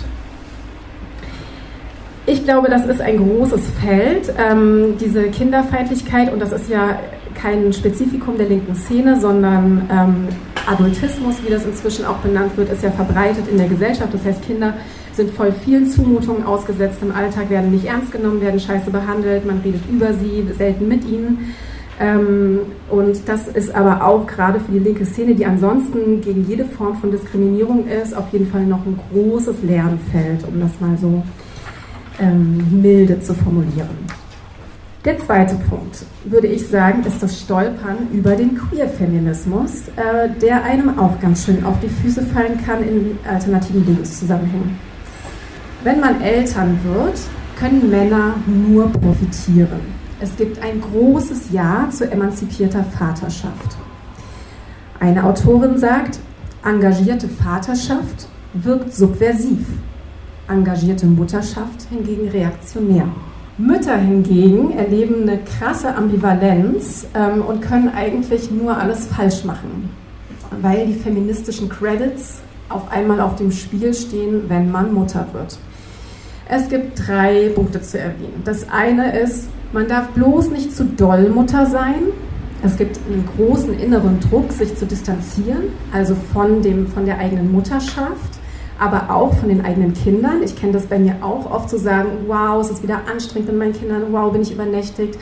Ich glaube, das ist ein großes Feld, ähm, diese Kinderfeindlichkeit, und das ist ja kein Spezifikum der linken Szene, sondern ähm, Adultismus, wie das inzwischen auch benannt wird, ist ja verbreitet in der Gesellschaft. Das heißt, Kinder sind voll vielen Zumutungen ausgesetzt im Alltag, werden nicht ernst genommen, werden scheiße behandelt, man redet über sie, selten mit ihnen. Ähm, und das ist aber auch gerade für die linke Szene, die ansonsten gegen jede Form von Diskriminierung ist, auf jeden Fall noch ein großes Lernfeld, um das mal so ähm, milde zu formulieren. Der zweite Punkt, würde ich sagen, ist das Stolpern über den Queer-Feminismus, äh, der einem auch ganz schön auf die Füße fallen kann in alternativen Lebenszusammenhängen. Wenn man Eltern wird, können Männer nur profitieren. Es gibt ein großes Ja zu emanzipierter Vaterschaft. Eine Autorin sagt, engagierte Vaterschaft wirkt subversiv, engagierte Mutterschaft hingegen reaktionär. Mütter hingegen erleben eine krasse Ambivalenz ähm, und können eigentlich nur alles falsch machen, weil die feministischen Credits auf einmal auf dem Spiel stehen, wenn man Mutter wird. Es gibt drei Punkte zu erwähnen. Das eine ist, man darf bloß nicht zu doll Mutter sein. Es gibt einen großen inneren Druck, sich zu distanzieren, also von, dem, von der eigenen Mutterschaft aber auch von den eigenen Kindern. Ich kenne das bei mir auch oft zu sagen, wow, es ist wieder anstrengend mit meinen Kindern, wow, bin ich übernächtigt,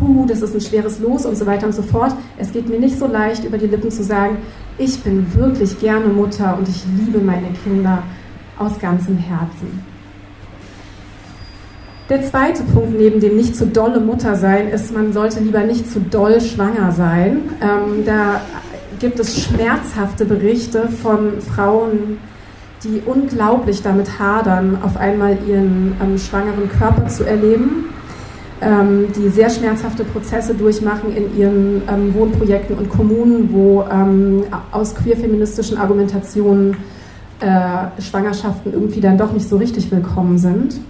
hu, das ist ein schweres Los und so weiter und so fort. Es geht mir nicht so leicht, über die Lippen zu sagen, ich bin wirklich gerne Mutter und ich liebe meine Kinder aus ganzem Herzen. Der zweite Punkt neben dem nicht zu dolle Mutter sein ist, man sollte lieber nicht zu doll schwanger sein. Ähm, da gibt es schmerzhafte Berichte von Frauen, die unglaublich damit hadern, auf einmal ihren ähm, schwangeren Körper zu erleben, ähm, die sehr schmerzhafte Prozesse durchmachen in ihren ähm, Wohnprojekten und Kommunen, wo ähm, aus queer-feministischen Argumentationen äh, Schwangerschaften irgendwie dann doch nicht so richtig willkommen sind.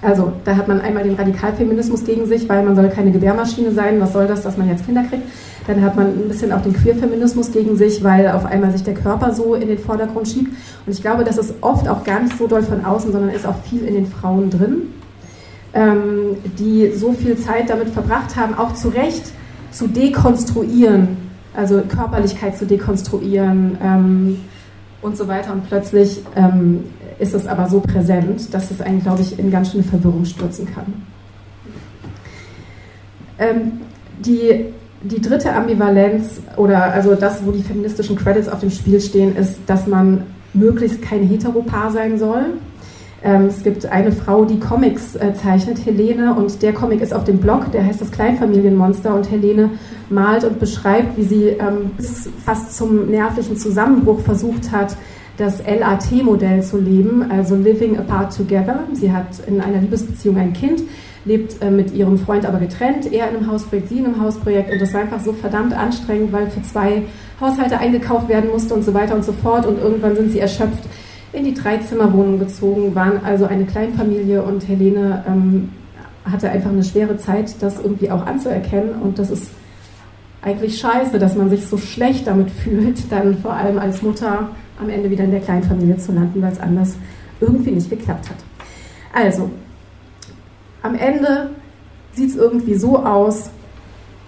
Also da hat man einmal den Radikalfeminismus gegen sich, weil man soll keine Gebärmaschine sein, was soll das, dass man jetzt Kinder kriegt. Dann hat man ein bisschen auch den Queerfeminismus gegen sich, weil auf einmal sich der Körper so in den Vordergrund schiebt. Und ich glaube, das ist oft auch gar nicht so doll von außen, sondern ist auch viel in den Frauen drin, ähm, die so viel Zeit damit verbracht haben, auch zu Recht zu dekonstruieren, also Körperlichkeit zu dekonstruieren ähm, und so weiter. Und plötzlich ähm, ist es aber so präsent, dass es einen, glaube ich, in ganz schöne Verwirrung stürzen kann. Ähm, die, die dritte Ambivalenz oder also das, wo die feministischen Credits auf dem Spiel stehen, ist, dass man möglichst kein Heteropaar sein soll. Ähm, es gibt eine Frau, die Comics äh, zeichnet, Helene, und der Comic ist auf dem Blog, der heißt das Kleinfamilienmonster, und Helene malt und beschreibt, wie sie ähm, bis fast zum nervlichen Zusammenbruch versucht hat, das LAT-Modell zu leben, also Living Apart Together. Sie hat in einer Liebesbeziehung ein Kind, lebt äh, mit ihrem Freund aber getrennt, er in einem Hausprojekt, sie in einem Hausprojekt. Und das war einfach so verdammt anstrengend, weil für zwei Haushalte eingekauft werden musste und so weiter und so fort. Und irgendwann sind sie erschöpft in die Dreizimmerwohnung gezogen, waren also eine Kleinfamilie. Und Helene ähm, hatte einfach eine schwere Zeit, das irgendwie auch anzuerkennen. Und das ist eigentlich scheiße, dass man sich so schlecht damit fühlt, dann vor allem als Mutter am Ende wieder in der Kleinfamilie zu landen, weil es anders irgendwie nicht geklappt hat. Also, am Ende sieht es irgendwie so aus,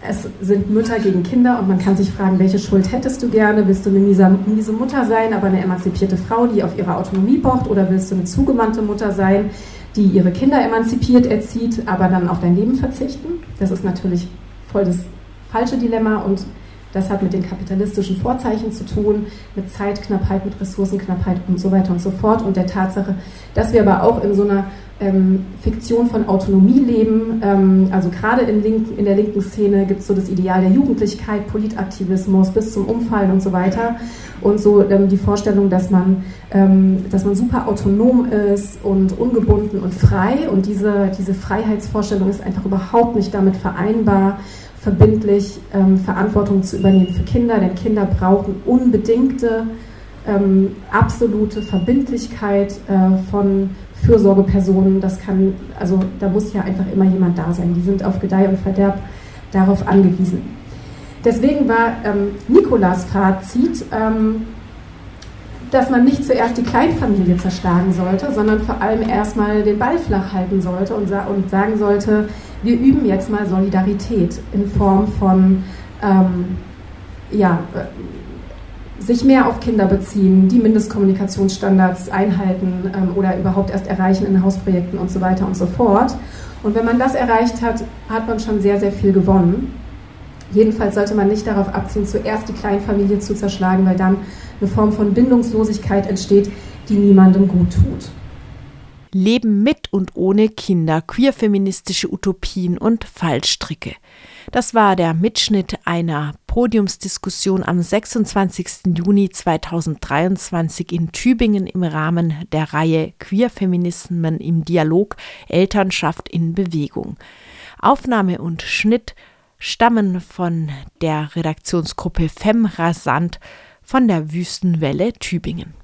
es sind Mütter gegen Kinder und man kann sich fragen, welche Schuld hättest du gerne? Willst du eine miese, Mutter sein, aber eine emanzipierte Frau, die auf ihre Autonomie pocht? Oder willst du eine zugewandte Mutter sein, die ihre Kinder emanzipiert erzieht, aber dann auf dein Leben verzichten? Das ist natürlich voll das falsche Dilemma und das hat mit den kapitalistischen Vorzeichen zu tun, mit Zeitknappheit, mit Ressourcenknappheit und so weiter und so fort und der Tatsache, dass wir aber auch in so einer ähm, Fiktion von Autonomie leben. Ähm, also gerade in, Link, in der linken Szene gibt es so das Ideal der Jugendlichkeit, Politaktivismus bis zum Umfallen und so weiter. Und so ähm, die Vorstellung, dass man, ähm, dass man super autonom ist und ungebunden und frei. Und diese, diese Freiheitsvorstellung ist einfach überhaupt nicht damit vereinbar verbindlich ähm, Verantwortung zu übernehmen für Kinder, denn Kinder brauchen unbedingte, ähm, absolute Verbindlichkeit äh, von Fürsorgepersonen. Das kann, also da muss ja einfach immer jemand da sein. Die sind auf Gedeih und Verderb darauf angewiesen. Deswegen war ähm, Nikolas Fazit, ähm, dass man nicht zuerst die Kleinfamilie zerschlagen sollte, sondern vor allem erstmal den Ball flach halten sollte und, und sagen sollte, wir üben jetzt mal Solidarität in Form von ähm, ja, äh, sich mehr auf Kinder beziehen, die Mindestkommunikationsstandards einhalten ähm, oder überhaupt erst erreichen in Hausprojekten und so weiter und so fort. Und wenn man das erreicht hat, hat man schon sehr, sehr viel gewonnen. Jedenfalls sollte man nicht darauf abziehen, zuerst die Kleinfamilie zu zerschlagen, weil dann eine Form von Bindungslosigkeit entsteht, die niemandem gut tut. Leben mit und ohne Kinder, queerfeministische Utopien und Fallstricke. Das war der Mitschnitt einer Podiumsdiskussion am 26. Juni 2023 in Tübingen im Rahmen der Reihe Queerfeminismen im Dialog Elternschaft in Bewegung. Aufnahme und Schnitt stammen von der Redaktionsgruppe Fem Rasant von der Wüstenwelle Tübingen.